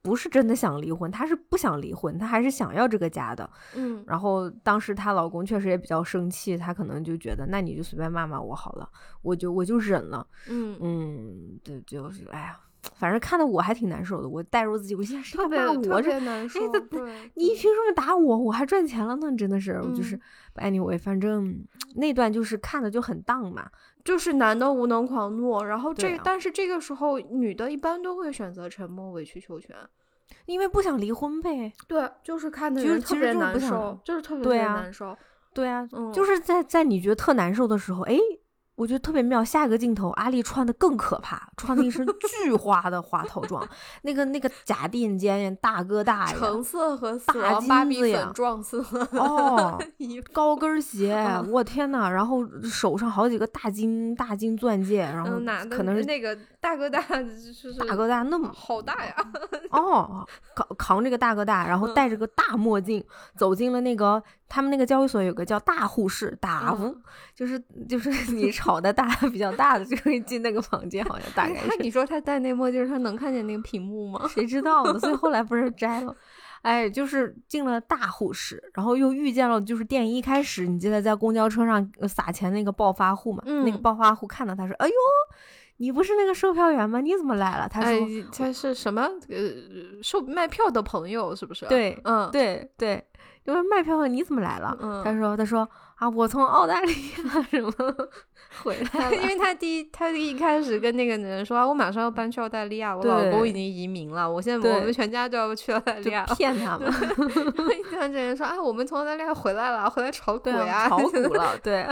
不是真的想离婚，他是不想离婚，他还是想要这个家的。嗯，然后当时她老公确实也比较生气，他可能就觉得那你就随便骂骂我好了，我就我就忍了。嗯嗯，对，就是哎呀。反正看的我还挺难受的，我代入自己，我现在是特别特别难受。你凭什么打我？我还赚钱了呢，真的是，就是 anyway，反正那段就是看的就很荡嘛，就是男的无能狂怒，然后这但是这个时候女的一般都会选择沉默，委曲求全，因为不想离婚呗。对，就是看的人特别难受，就是特别难受。对啊，就是在在你觉得特难受的时候，哎。我觉得特别妙，下一个镜头，阿丽穿的更可怕，穿了一身巨花的花套装，那个那个假垫肩，大哥大呀，橙色和大金子呀，撞色哦，高跟鞋，我天呐，然后手上好几个大金大金钻戒，然后可能是那个大哥大，就是 大哥大那么好大呀，哦，扛扛着个大哥大，然后戴着个大墨镜，走进了那个。他们那个交易所有个叫大户室，大户就是就是 你炒的大比较大的就可以进那个房间，好像大概是。你说他戴那墨镜，他能看见那个屏幕吗？谁知道呢？所以后来不是 摘了。哎，就是进了大户室，然后又遇见了，就是电影一开始你记得在公交车上撒钱那个暴发户嘛？那个暴发户看到他说：“哎呦。”你不是那个售票员吗？你怎么来了？”他说：“他是什么？呃，售卖票的朋友是不是？”对，嗯，对对，因为卖票的你怎么来了？他说：“他说啊，我从澳大利亚什么。”回来，因为他第一，他一开始跟那个人说啊，我马上要搬去澳大利亚，我老公已经移民了，我现在我们全家都要去澳大利亚，骗他们。然后这人说啊，我们从澳大利亚回来了，回来炒股呀，炒 股了，对。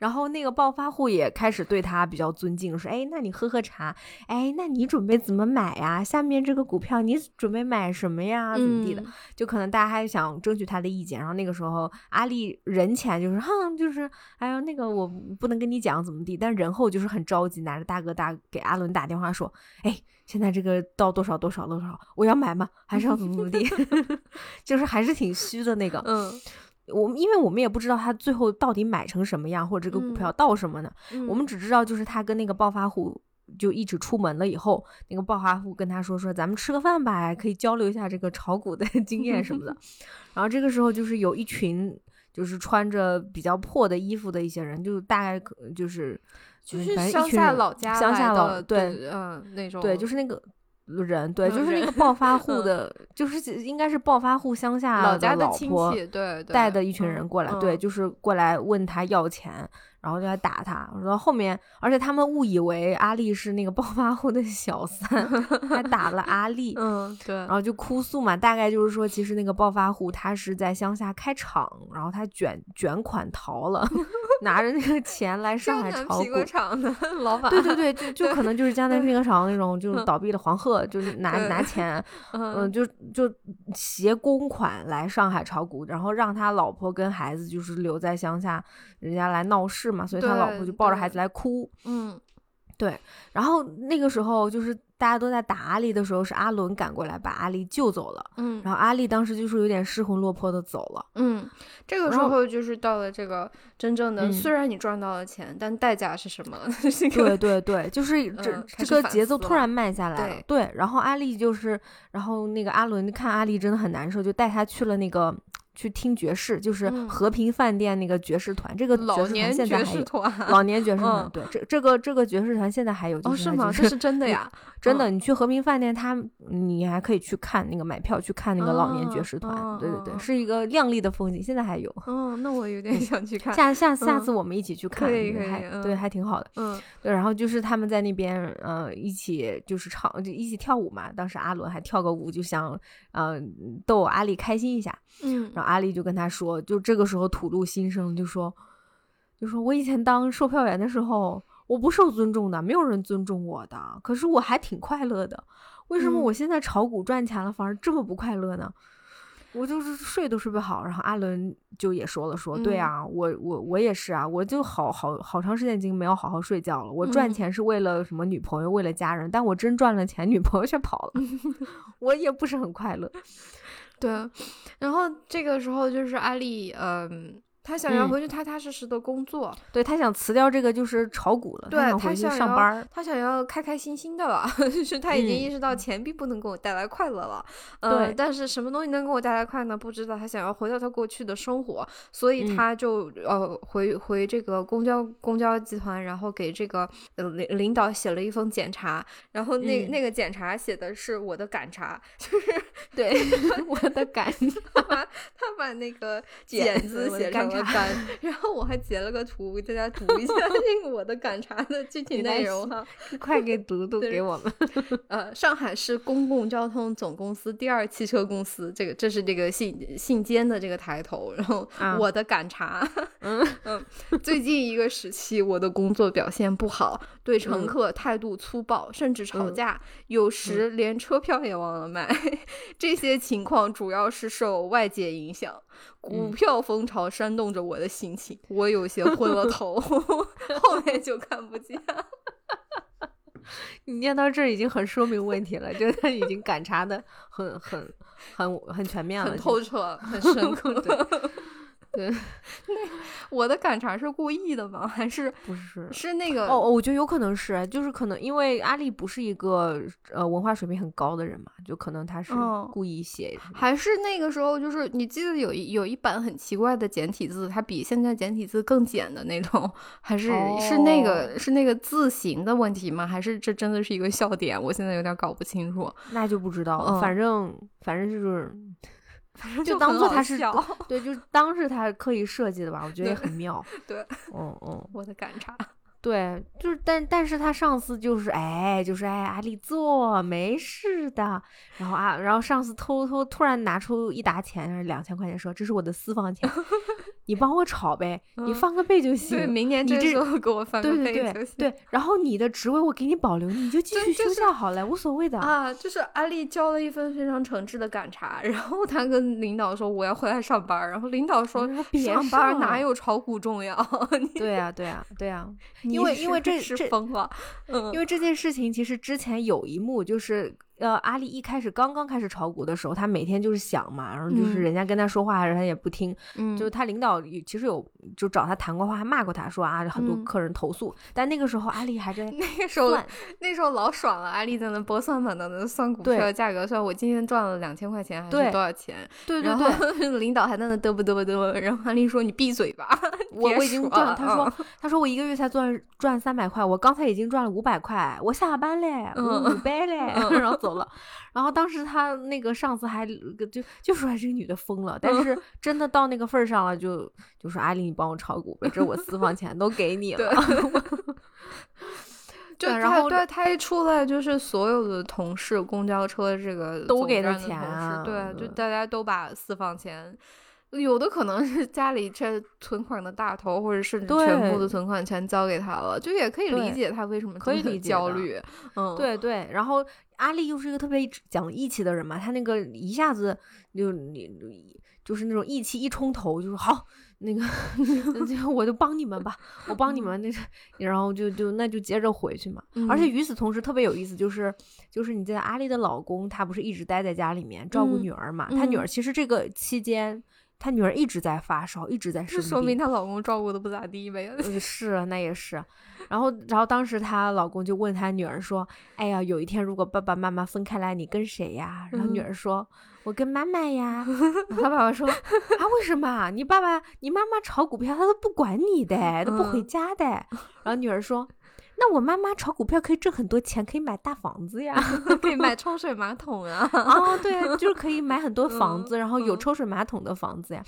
然后那个暴发户也开始对他比较尊敬，说：“哎，那你喝喝茶。哎，那你准备怎么买呀？下面这个股票你准备买什么呀？怎么地的？就可能大家还想争取他的意见。然后那个时候阿丽人前就是哼，就是哎呦那个我不能跟你讲怎么地，但人后就是很着急，拿着大哥大给阿伦打电话说：哎，现在这个到多少多少多少，我要买吗？还是要怎么怎么地？就是还是挺虚的那个，嗯。”我们因为我们也不知道他最后到底买成什么样，或者这个股票到什么呢？我们只知道就是他跟那个暴发户就一起出门了以后，那个暴发户跟他说说咱们吃个饭吧，可以交流一下这个炒股的 经验什么的。然后这个时候就是有一群就是穿着比较破的衣服的一些人，就大概就是就是乡下老家乡下老对嗯那种对就是那个。人对，就是那个暴发户的，就是应该是暴发户乡下老家的亲戚，对带的一群人过来，对，就是过来问他要钱。然后就来打他，我说后面，而且他们误以为阿丽是那个暴发户的小三，还打了阿丽。嗯，对。然后就哭诉嘛，大概就是说，其实那个暴发户他是在乡下开厂，然后他卷卷款逃了，拿着那个钱来上海炒股。厂的老板。对对对，就就可能就是江南皮革厂那种，就是倒闭的黄鹤，就是拿拿钱，嗯，就就携公款来上海炒股，然后让他老婆跟孩子就是留在乡下，人家来闹事。嘛，所以他老婆就抱着孩子来哭。嗯，对。然后那个时候，就是大家都在打阿丽的时候，是阿伦赶过来把阿丽救走了。嗯，然后阿丽当时就是有点失魂落魄的走了。嗯，这个时候就是到了这个真正的，虽然你赚到了钱，但代价是什么？对对对，就是这这个节奏突然慢下来了。对，然后阿丽就是，然后那个阿伦看阿丽真的很难受，就带她去了那个。去听爵士，就是和平饭店那个爵士团，这个老年爵士团，老年爵士团，对，这这个这个爵士团现在还有，哦，是吗？这是真的呀，真的。你去和平饭店，他你还可以去看那个买票去看那个老年爵士团，对对对，是一个亮丽的风景，现在还有。哦，那我有点想去看。下下下次我们一起去看，可以可以，对，还挺好的。嗯，对，然后就是他们在那边，呃，一起就是唱，就一起跳舞嘛。当时阿伦还跳个舞，就想，呃，逗阿丽开心一下。嗯，然后阿丽就跟他说。就这个时候吐露心声，就说，就说我以前当售票员的时候，我不受尊重的，没有人尊重我的，可是我还挺快乐的。为什么我现在炒股赚钱了，反而这么不快乐呢？我就是睡都睡不好。然后阿伦就也说了，说对啊，我我我也是啊，我就好好好长时间已经没有好好睡觉了。我赚钱是为了什么女朋友，为了家人，但我真赚了钱，女朋友却跑了，我也不是很快乐。对，然后这个时候就是阿丽，嗯。他想要回去踏踏实实的工作，对他想辞掉这个就是炒股了，对他想上班，他想要开开心心的了，就是他已经意识到钱并不能给我带来快乐了，对，但是什么东西能给我带来快乐呢？不知道，他想要回到他过去的生活，所以他就呃回回这个公交公交集团，然后给这个呃领领导写了一封检查，然后那那个检查写的是我的感查，就是对。我的感，他把他把那个检字写成。然后我还截了个图，给大家读一下 那个我的感查的具体内容哈，快给读 读给我们。呃，上海市公共交通总公司第二汽车公司，这个这是这个信信监的这个抬头。然后我的感查，嗯 嗯，最近一个时期我的工作表现不好，对乘客态度粗暴，甚至吵架，有时连车票也忘了买。这些情况主要是受外界影响。股票风潮煽动着我的心情，我有些昏了头，后面就看不见。你念到这儿已经很说明问题了，就他已经 感察的很很很很全面了，很透彻，很深刻。对，那我的赶查是故意的吗？还是不是？是那个哦，我觉得有可能是，就是可能因为阿丽不是一个呃文化水平很高的人嘛，就可能他是故意写。还是那个时候，就是你记得有一有一版很奇怪的简体字，它比现在简体字更简的那种，还是是那个是那个字形的问题吗？还是这真的是一个笑点？我现在有点搞不清楚，那就不知道了。反正反正就是。就当做他是对，就当是他刻意设计的吧，我觉得也很妙。对，嗯嗯，我的感察。对，就是，但但是他上司就是，哎，就是哎，阿丽做没事的。然后啊，然后上司偷偷突然拿出一沓钱，两千块钱，说这是我的私房钱。你帮我炒呗，你翻个倍就行。对，明年这时候给我翻个倍就行。对，然后你的职位我给你保留，你就继续休假好了，无所谓的。啊，就是阿丽交了一份非常诚挚的感察，然后他跟领导说我要回来上班，然后领导说上班哪有炒股重要？对呀，对呀，对呀，因为因为这是疯了，因为这件事情其实之前有一幕就是。呃，阿丽一开始刚刚开始炒股的时候，他每天就是想嘛，然后就是人家跟他说话，他也不听。嗯，就是他领导其实有就找他谈过话，还骂过他，说啊很多客人投诉。但那个时候阿丽还在那个时候那时候老爽了，阿丽在那拨算盘的那算股票价格，算我今天赚了两千块钱还是多少钱？对对对。然 后领导还在那嘚啵嘚啵嘚啵，然后阿丽说你闭嘴吧，我我已经赚了，他说他说我一个月才赚赚三百块，我刚才已经赚了五百块，我下班嘞，五百嘞，然后走了，然后。当时他那个上司还就就说这个女的疯了，但是真的到那个份儿上了，就就说阿丽，你帮我炒股呗，这我私房钱都给你了。就，然后对他一出来，就是所有的同事，公交车这个都给他钱啊，对，就大家都把私房钱。有的可能是家里这存款的大头，或者甚至全部的存款全交给他了，就也可以理解他为什么可以焦虑。嗯，对对。然后阿丽又是一个特别讲义气的人嘛，他那个一下子就你就是那种义气一冲头，就是好那个我就帮你们吧，我帮你们那，然后就就那就接着回去嘛。而且与此同时特别有意思，就是就是你在阿丽的老公，他不是一直待在家里面照顾女儿嘛？他女儿其实这个期间。她女儿一直在发烧，一直在生病，说明她老公照顾的不咋地呗。是，那也是。然后，然后当时她老公就问她女儿说：“哎呀，有一天如果爸爸妈妈分开来，你跟谁呀？”然后女儿说：“我跟妈妈呀。”她爸爸说：“啊，为什么？你爸爸、你妈妈炒股票，他都不管你的，都不回家的。”然后女儿说。那我妈妈炒股票可以挣很多钱，可以买大房子呀，可以买抽水马桶啊。哦，对，就是可以买很多房子，然后有抽水马桶的房子呀。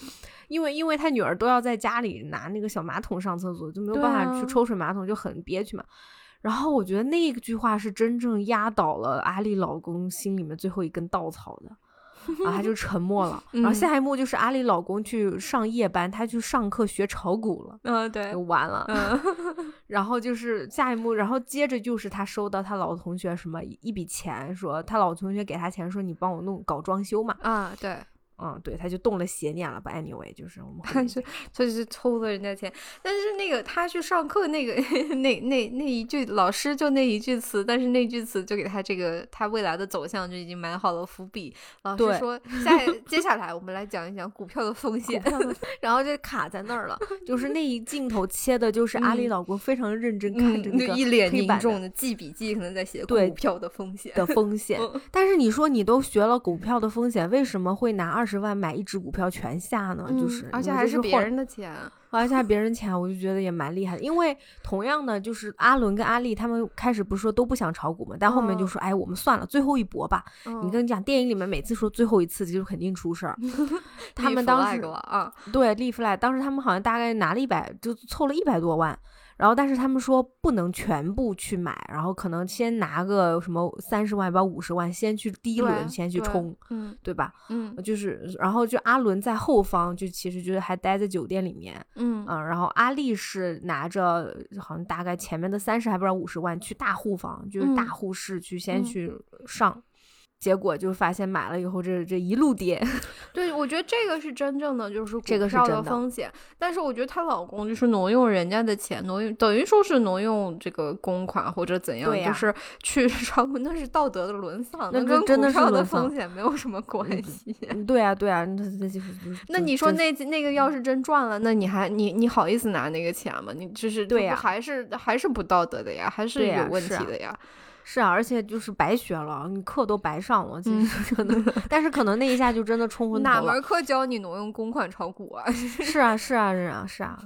因为因为他女儿都要在家里拿那个小马桶上厕所，就没有办法去抽水马桶，就很憋屈嘛。然后我觉得那一句话是真正压倒了阿丽老公心里面最后一根稻草的。然后他就沉默了。然后下一幕就是阿里老公去上夜班，他去上课学炒股了。嗯，对，就完了。然后就是下一幕，然后接着就是他收到他老同学什么一笔钱，说他老同学给他钱，说你帮我弄搞装修嘛。啊，对。嗯，对，他就动了邪念了吧？Anyway，就是我们他是他就是偷了人家钱，但是那个他去上课那个 那那那一句老师就那一句词，但是那句词就给他这个他未来的走向就已经埋好了伏笔。老师说 下接下来我们来讲一讲股票的风险，然后就卡在那儿了。就是那一镜头切的就是阿里老公非常认真看着那个一脸凝重的记笔记，可能在写股票的风险的风险。但是你说你都学了股票的风险，为什么会拿二十？十万买一只股票全下呢，就是，而且还是别人的钱，而且还别人钱，我就觉得也蛮厉害的。因为同样的，就是阿伦跟阿丽他们开始不是说都不想炒股嘛，但后面就说，哎，我们算了，最后一搏吧。你跟你讲，电影里面每次说最后一次，就肯定出事儿。他们当时啊，对，立 flag，当时他们好像大概拿了一百，就凑了一百多万。然后，但是他们说不能全部去买，然后可能先拿个什么三十万，把五十万先去第一轮先去冲，嗯，对吧？嗯，就是，然后就阿伦在后方，就其实就是还待在酒店里面，嗯然后阿丽是拿着好像大概前面的三十还不知道五十万去大户房，就是大户室去先去上。结果就发现买了以后这这一路跌。对，我觉得这个是真正的就是股票的风险。但是我觉得她老公就是挪用人家的钱，挪用等于说是挪用这个公款或者怎样，就是去 炒股，那是道德的沦丧，那跟真的是股票的风险没有什么关系。嗯对啊对啊，那那就是那你说那那个要是真赚了，那你还你你好意思拿那个钱吗？你就是对不还是还是不道德的呀，还是有问题的呀。是啊，而且就是白学了，你课都白上了，其嗯实真的，但是可能那一下就真的冲昏头了。哪门课教你挪用公款炒股啊？是啊，是啊，是啊，是啊。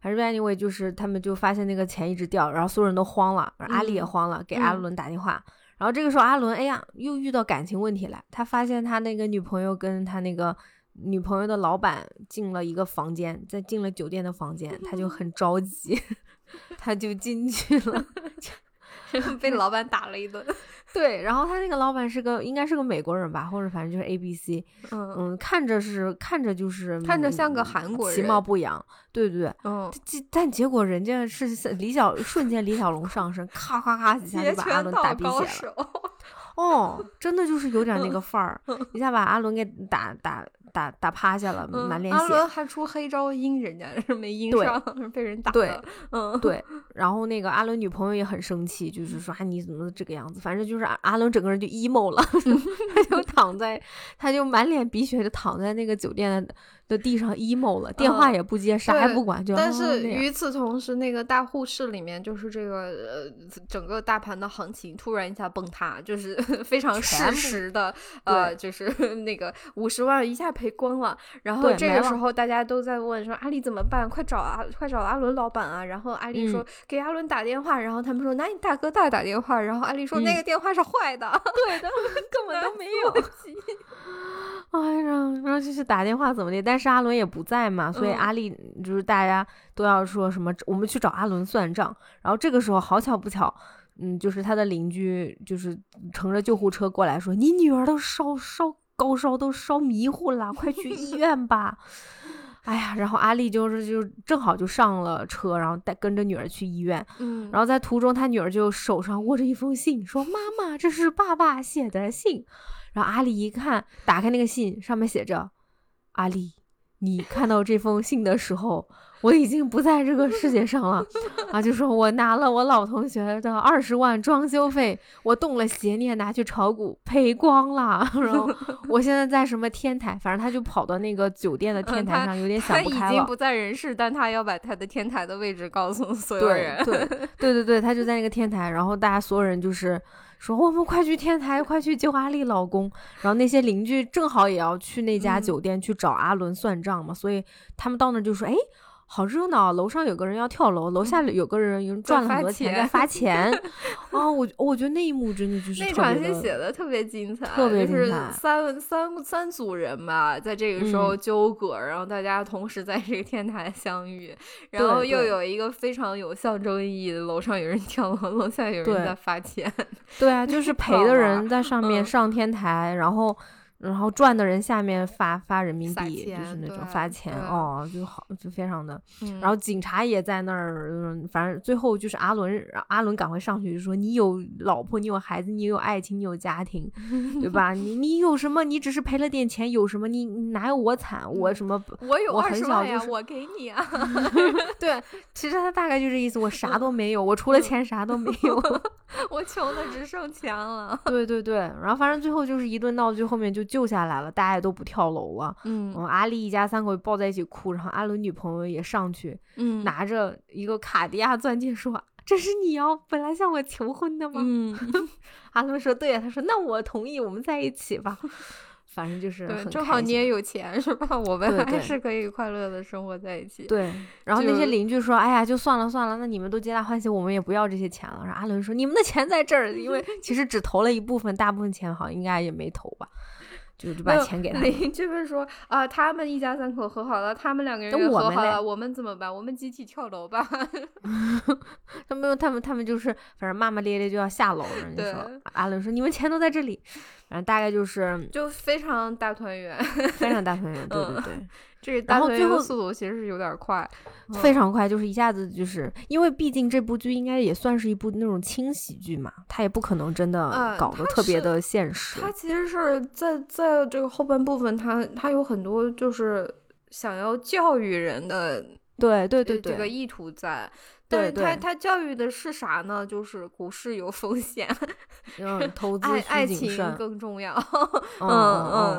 反正 anyway 就是他们就发现那个钱一直掉，然后所有人都慌了，然后阿丽也嗯慌了，给阿嗯伦打电话。然后这个时候阿伦，哎呀，又遇到感情问题了。他发现他那个女朋友跟他那个女朋友的老板进了一个房间，在进了酒店的房间，他就很着急，他就进去了。被老板打了一顿。对，然后他那个老板是个应该是个美国人吧，或者反正就是 A B C，嗯嗯，看着是看着就是看着像个嗯韩国人其貌不扬，对对对。嗯，但结果人家是李小瞬间李小龙上身，咔咔咔几下就把阿伦打鼻血了。哦，真的就是有点那嗯个范儿，一下把阿伦给打打打打趴下了，满脸嗯阿血。伦还出黑招阴人家是没阴对上，被人打对。嗯，对，然后那个阿伦女朋友也很生气，就是说啊你怎么这个样子？反正就是阿阿伦整个人就 emo 了，他就躺在，他就满脸鼻血，就躺在那个酒店的的地上 emo 了，电话嗯也不接，啥也不管，就啊但是与此同时，那个大护士里面就是这个呃，整个大盘的行情突然一下崩塌，就是 非常实的呃，就是那个五十万一下赔光了。然后这个时候大家都在问说阿丽怎么办？快找阿快找阿伦老板啊！然后阿丽说、嗯给阿伦打电话，然后他们说那你大哥大打电话，然后阿丽说、那嗯个电话是坏的，对的，根本都没有。哎呀，然后就是打电话怎么的，但是阿伦也不在嘛，所以嗯阿丽就是大家都要说什么，我们去找阿伦算账。然后这个时候好巧不巧，嗯，就是他的邻居就是乘着救护车过来说，你女儿都烧烧高烧都烧迷糊了，快去医院吧。哎呀，然后阿丽就是就正好就上了车，然后带跟着女儿去医院。嗯，然后在途中，他女儿就手上握着一封信，说：“妈妈，这是爸爸写的信。”然后阿丽一看，打开那个信，上面写着：“阿丽，你看到这封信的时候，我已经不在这个世界上了。”啊，就说我拿了我老同学的二十万装修费，我动了邪念拿去炒股，赔光了。然后我现在在什么天台，反正他就跑到那个酒店的天台上，有点想不开了。已经不在人世，但他要把他的天台的位置告诉所有人。对对对对，他就在那个天台，然后大家所有人就是说我们快去天台，快去救阿丽老公。然后那些邻居正好也要去那家嗯酒店去找阿伦算账嘛，所以他们到那就说，哎。好热闹！楼上有个人要跳楼，楼下有个人有人赚了发很多钱在发 钱。啊，我我觉得那一幕真的就是那场戏写的特别精彩，特别就是三三三组人吧，在这个时候嗯纠葛，然后大家同时在这个天台相遇，然后又有一个非常有象征意义的，楼上有人跳楼，楼下有人在发钱，对啊，就是 陪的人在上面嗯上天台，然后然后赚的人下面发发人民币，就是那种发钱哦，就好就非常的。嗯然后警察也在那儿，嗯，反正最后就是阿伦，阿伦赶快上去就说：“你有老婆，你有孩子，你有爱情，你有家庭，对吧？你 你有什么？你只是赔了点钱，有什么？你你哪有我惨？我什么？我有二十万呀，我给你啊 对，其实他大概就这意思，我啥都没有，我除了钱啥都没有。我穷的只剩钱了，对对对，然后反正最后就是一顿闹剧，后面就救下来了，大家也都不跳楼了。嗯嗯，阿丽一家三口抱在一起哭，然后阿伦女朋友也上去，嗯拿着一个卡地亚钻戒说：“这是你哦，本来向我求婚的吗？”嗯，阿伦说：“对呀。”他说：“那我同意，我们在一起吧。”反正就是正好你也有钱是吧？我们还是可以快乐的生活在一起。对。然后那些邻居说：“哎呀，就算了算了，那你们都皆大欢喜，我们也不要这些钱了。”然后阿伦说：“你们的钱在这儿，因为其实只投了一部分，大部分钱好像应该也没投吧，就就把钱给 他们。”邻居们说啊，他们一家三口和好了，他们两个人也和好了，我们怎么办？我们集体跳楼吧。他们他们他们就是反正骂骂咧咧就要下楼，人家说阿伦说你们钱都在这里，反正大概就是就非常大团圆，非常大团圆，对对对。这个然后最后速度其实是有点快，非常快，就是一下子就是因为毕竟这部剧应该也算是一部那种轻喜剧嘛，它也不可能真的嗯搞得特别的现实。它其实是在在这个后半部分，它它有很多就是想要教育人的对对对对这个，意图在。对但是它对它教育的是啥呢？就是股市有风险，嗯，投资爱情更重要。嗯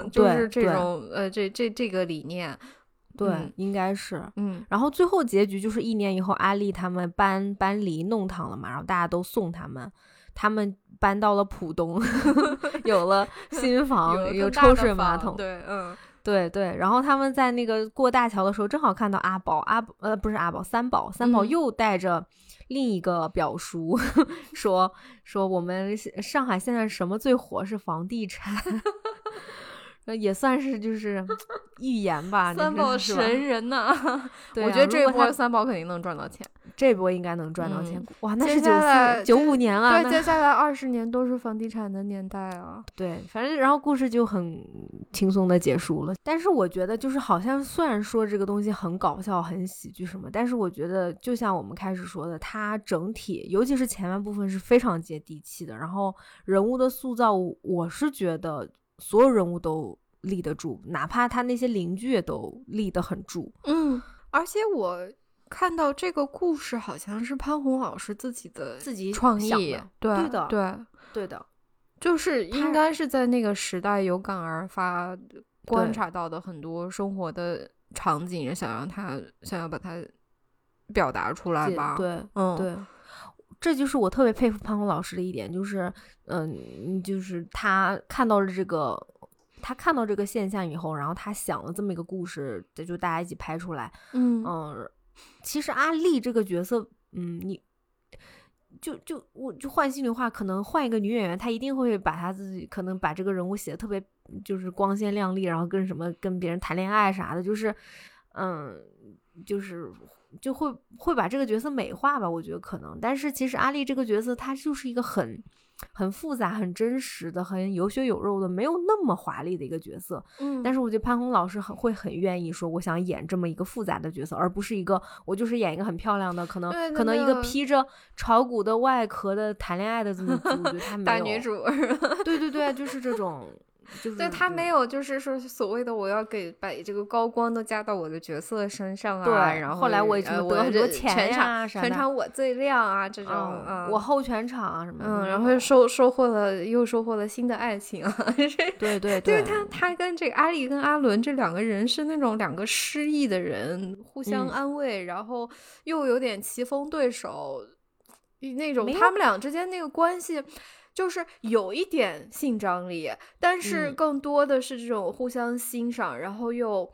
嗯就是这种呃，这这这个理念。对嗯，应该是。嗯然后最后结局就是一年以后，阿丽他们搬搬离弄堂了嘛，然后大家都送他们，他们搬到了浦东，有了新房，有抽水马桶，对，嗯对对。然后他们在那个过大桥的时候，正好看到阿宝，阿呃不是阿宝，三宝，三宝嗯又带着另一个表叔 说说我们上海现在什么最火是房地产。呃也算是就是预言吧，三宝神人呐、啊我觉得这一波三宝肯定能赚到钱。这波应该能赚到钱。嗯哇，那是九四九五年啊，对，那接下 来二十年都是房地产的年代啊。对，反正然后故事就很轻松的结束了。但是我觉得就是好像虽然说这个东西很搞笑、很喜剧什么，但是我觉得就像我们开始说的，它整体尤其是前半部分是非常接地气的。然后人物的塑造，我是觉得所有人物都立得住，哪怕他那些邻居也都立得很住。嗯，而且我看到这个故事好像是潘虹老师自己的自己创意的，对对的对，对的，就是应该是在那个时代有感而发，观察到的很多生活的场景，想让他想要把它表达出来吧。，对，嗯，对，这就是我特别佩服潘虹老师的一点，就是，嗯，就是他看到了这个，他看到这个现象以后，然后他想了这么一个故事，这就大家一起拍出来。嗯嗯，其实阿丽这个角色，嗯，你。就就我就换心里话，可能换一个女演员，她一定会把她自己可能把这个人物写的特别就是光鲜亮丽，然后跟什么跟别人谈恋爱啥的，就是嗯，就是就会会把这个角色美化吧，我觉得可能。但是其实阿丽这个角色，她就是一个很很复杂、很真实的、很有血有肉的，没有那么华丽的一个角色。嗯，但是我觉得潘虹老师很会很愿意说，我想演这么一个复杂的角色，而不是一个我就是演一个很漂亮的，可能对可能一个披着炒股的外壳的谈恋爱的这么一个主角，他 没有。大女主，对对对，就是这种，就是对他没有。就是说所谓的我要给把这个高光都加到我的角色身上啊，对然后后来我也呃什么得很多这钱全场呀全场我最亮啊这种，嗯，嗯，我后全场啊什么的，嗯，然后收收获了又收获了新的爱情啊，对对对，就是他他跟这个阿丽跟阿伦这两个人是那种两个失意的人，互相嗯安慰，然后又有点棋逢对手，那种他们俩之间那个关系。就是有一点性张力，但是嗯。更多的是这种互相欣赏，然后又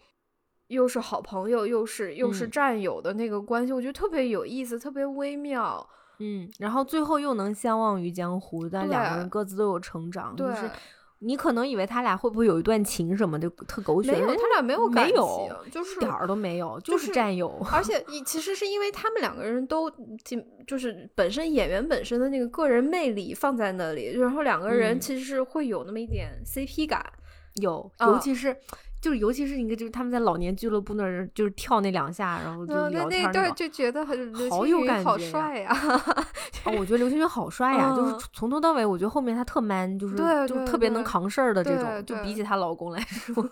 又是好朋友，又是又是嗯。战友的那个关系，我觉得特别有意思，特别微妙。嗯，然后最后又能相忘于江湖，但两个人各自都有成长，对，就是你可能以为他俩会不会有一段情什么的，特狗血，没有，他俩没有感没有情，就是一点儿都没有，就是是战友。而且一其实是因为他们两个人都就就是本身演员本身的那个个人魅力放在那里，然后两个人嗯其实是会有那么一点 CP 感。有，啊尤其是、就是尤其是一个就是他们在老年俱乐部那儿就是跳那两下，然后就聊天儿就觉得很好有感觉好帅呀、哦，我觉得刘青云好帅呀，就是嗯从从头到尾，我觉得后面他特 man，就是就特别能扛事儿的这对种，就比起她老公来 说，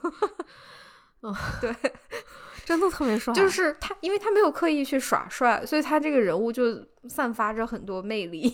嗯，对，真的特别帅，就是他，因为他没有刻意去耍帅，所以他这个人物就散发着很多魅力。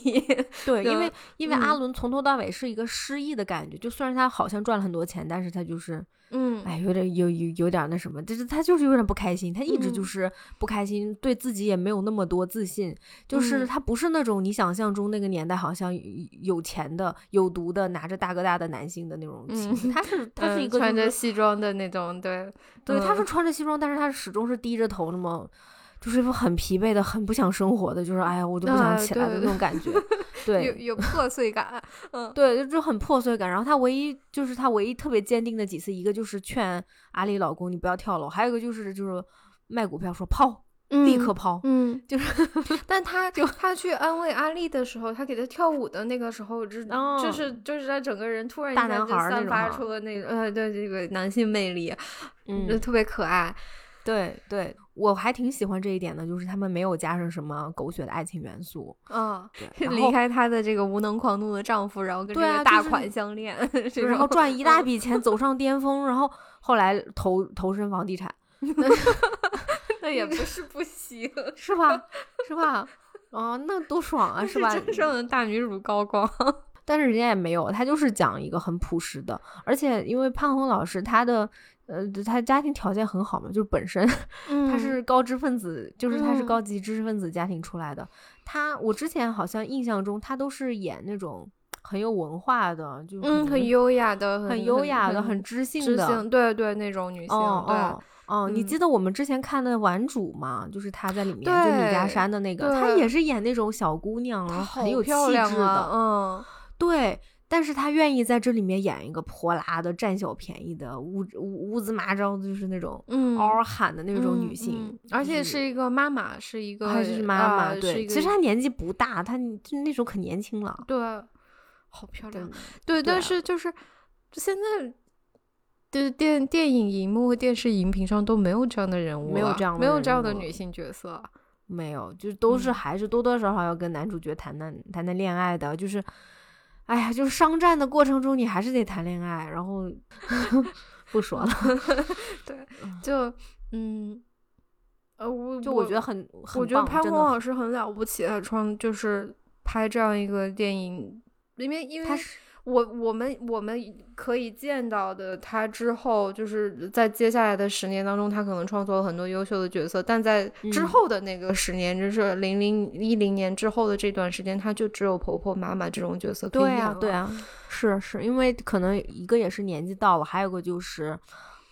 对，因为因为阿嗯伦从头到尾是一个失意的感觉，就虽然他好像赚了很多钱，但是他就是。嗯，哎，有点有有有点那什么，就是他就是有点不开心，他一直就嗯。是不开心，对自己也没有那么多自信，就是嗯。他不是那种你想象中那个年代好像有有钱的、有毒的、拿着大哥大的男性的那种他是 他是嗯一个就是穿着西装的那种，对对，他嗯。是穿着西装，但是他始终是低着头，那么就是一副很疲惫的、很不想生活的，就是哎呀，我都不想啊起来的那种感觉。有对有有破碎感。嗯，对，就很破碎感。然后他唯一就是他唯一特别坚定的几次，一个就是劝阿里老公你不要跳楼，还有一个就是就是卖股票说抛立刻抛，嗯，就是，但他 就他去安慰阿丽的时候，他给他跳舞的那个时候，就就是就是他整个人突然一大下就散发出了那个呃对这个男性魅力，嗯就特别可爱。对对，我还挺喜欢这一点的，就是他们没有加上什么狗血的爱情元素，啊，离开她的这个无能狂怒的丈夫，然后跟这个大款相恋，这然后赚一大笔钱，走上巅峰，然后后来投投身房地产，那也不是不行，是吧？是吧？哦，那多爽啊，是吧？真正的大女主高光。但是人家也没有，他就是讲一个很朴实的，而且因为潘虹老师她的呃他家庭条件很好嘛，就是本身他是高知分子，就是他是嗯高级知识分子家庭出来的。他我之前好像印象中他都是演那种很有文化的，就嗯，很优雅的，很优雅的、很很知性的。知性，对对，那种女性，对。哦哦哦，你嗯记得我们之前看的《玩主》吗？就是她在里面，就李家对山的那个，她也是演那种小姑娘，然后很有气质的。啊，嗯，对，但是她愿意在这里面演一个泼辣的、占小便宜的、乌乌乌兹麻招的，就是那种嗯嗷嗷喊的那种嗯女性，嗯而且是一个妈妈，是一个还是妈妈。对，其实她年纪不大，她就那时候可年轻了。对，好漂亮。对，但是就是现在的电电影荧幕和电视荧屏上都没有这样的人物啊，没有这样的没有这样的女性角色啊。没有，就是都是嗯还是多多少少要跟男主角谈谈谈谈恋爱的，就是，哎呀，就是商战的过程中你还是得谈恋爱，然后 不说了，对，就嗯。呃，我就我觉得很，很我觉得潘虹老师很了不起，他创就是拍这样一个电影，因为因为他是我我们我们可以见到的，他之后就是在接下来的十年当中，他可能创作了很多优秀的角色，但在之嗯后的那个十年，就是零零一零年之后的这段时间，他就只有婆婆妈妈这种角色可以对演了，啊对啊，是是因为可能一个也是年纪到了，还有个就是。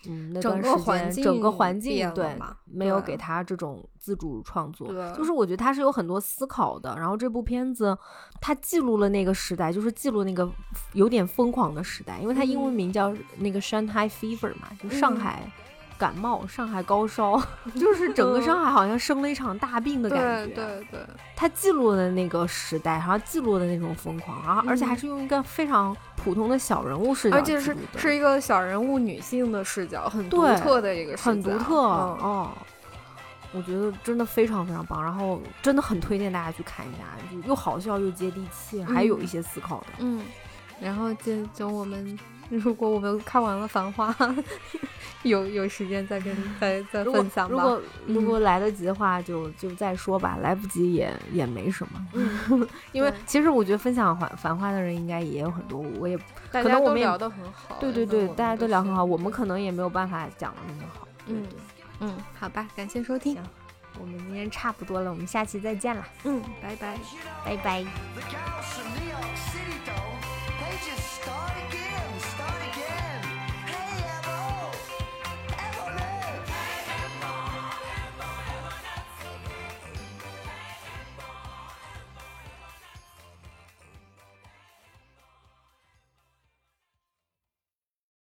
嗯，那整个环境整个环境对没有给他这种自主创作，对就是我觉得他是有很多思考的。然后这部片子，他记录了那个时代，就是记录那个有点疯狂的时代，因为他英文嗯名叫那个 Shanghai Fever 嘛，就上嗯海感冒、上海高烧，就是整个上海好像生了一场大病的感对觉。对对，他记录的那个时代，然后记录的那种疯狂，然后而且还嗯是用一个非常普通的小人物视角而且是是一个小人物女性的视角，很独特的一个视角，很独特、嗯哦。我觉得真的非常非常棒，然后真的很推荐大家去看一下，就又好笑又接地气，还有一些思考的。嗯，然后就等我们，如果我们看完了《繁花》有有时间再跟 再再分享吧。如果如嗯果来得及的话就，就再说吧；来不及也也没什么。嗯，因为其实我觉得分享繁繁花的人应该也有很多，我也大可能我们聊得很好，对对对大家都聊很好，我们可能也没有办法讲的那么好。对嗯对嗯，好吧，感谢收听，我们今天差不多了，我们下期再见了，嗯，拜拜。拜拜。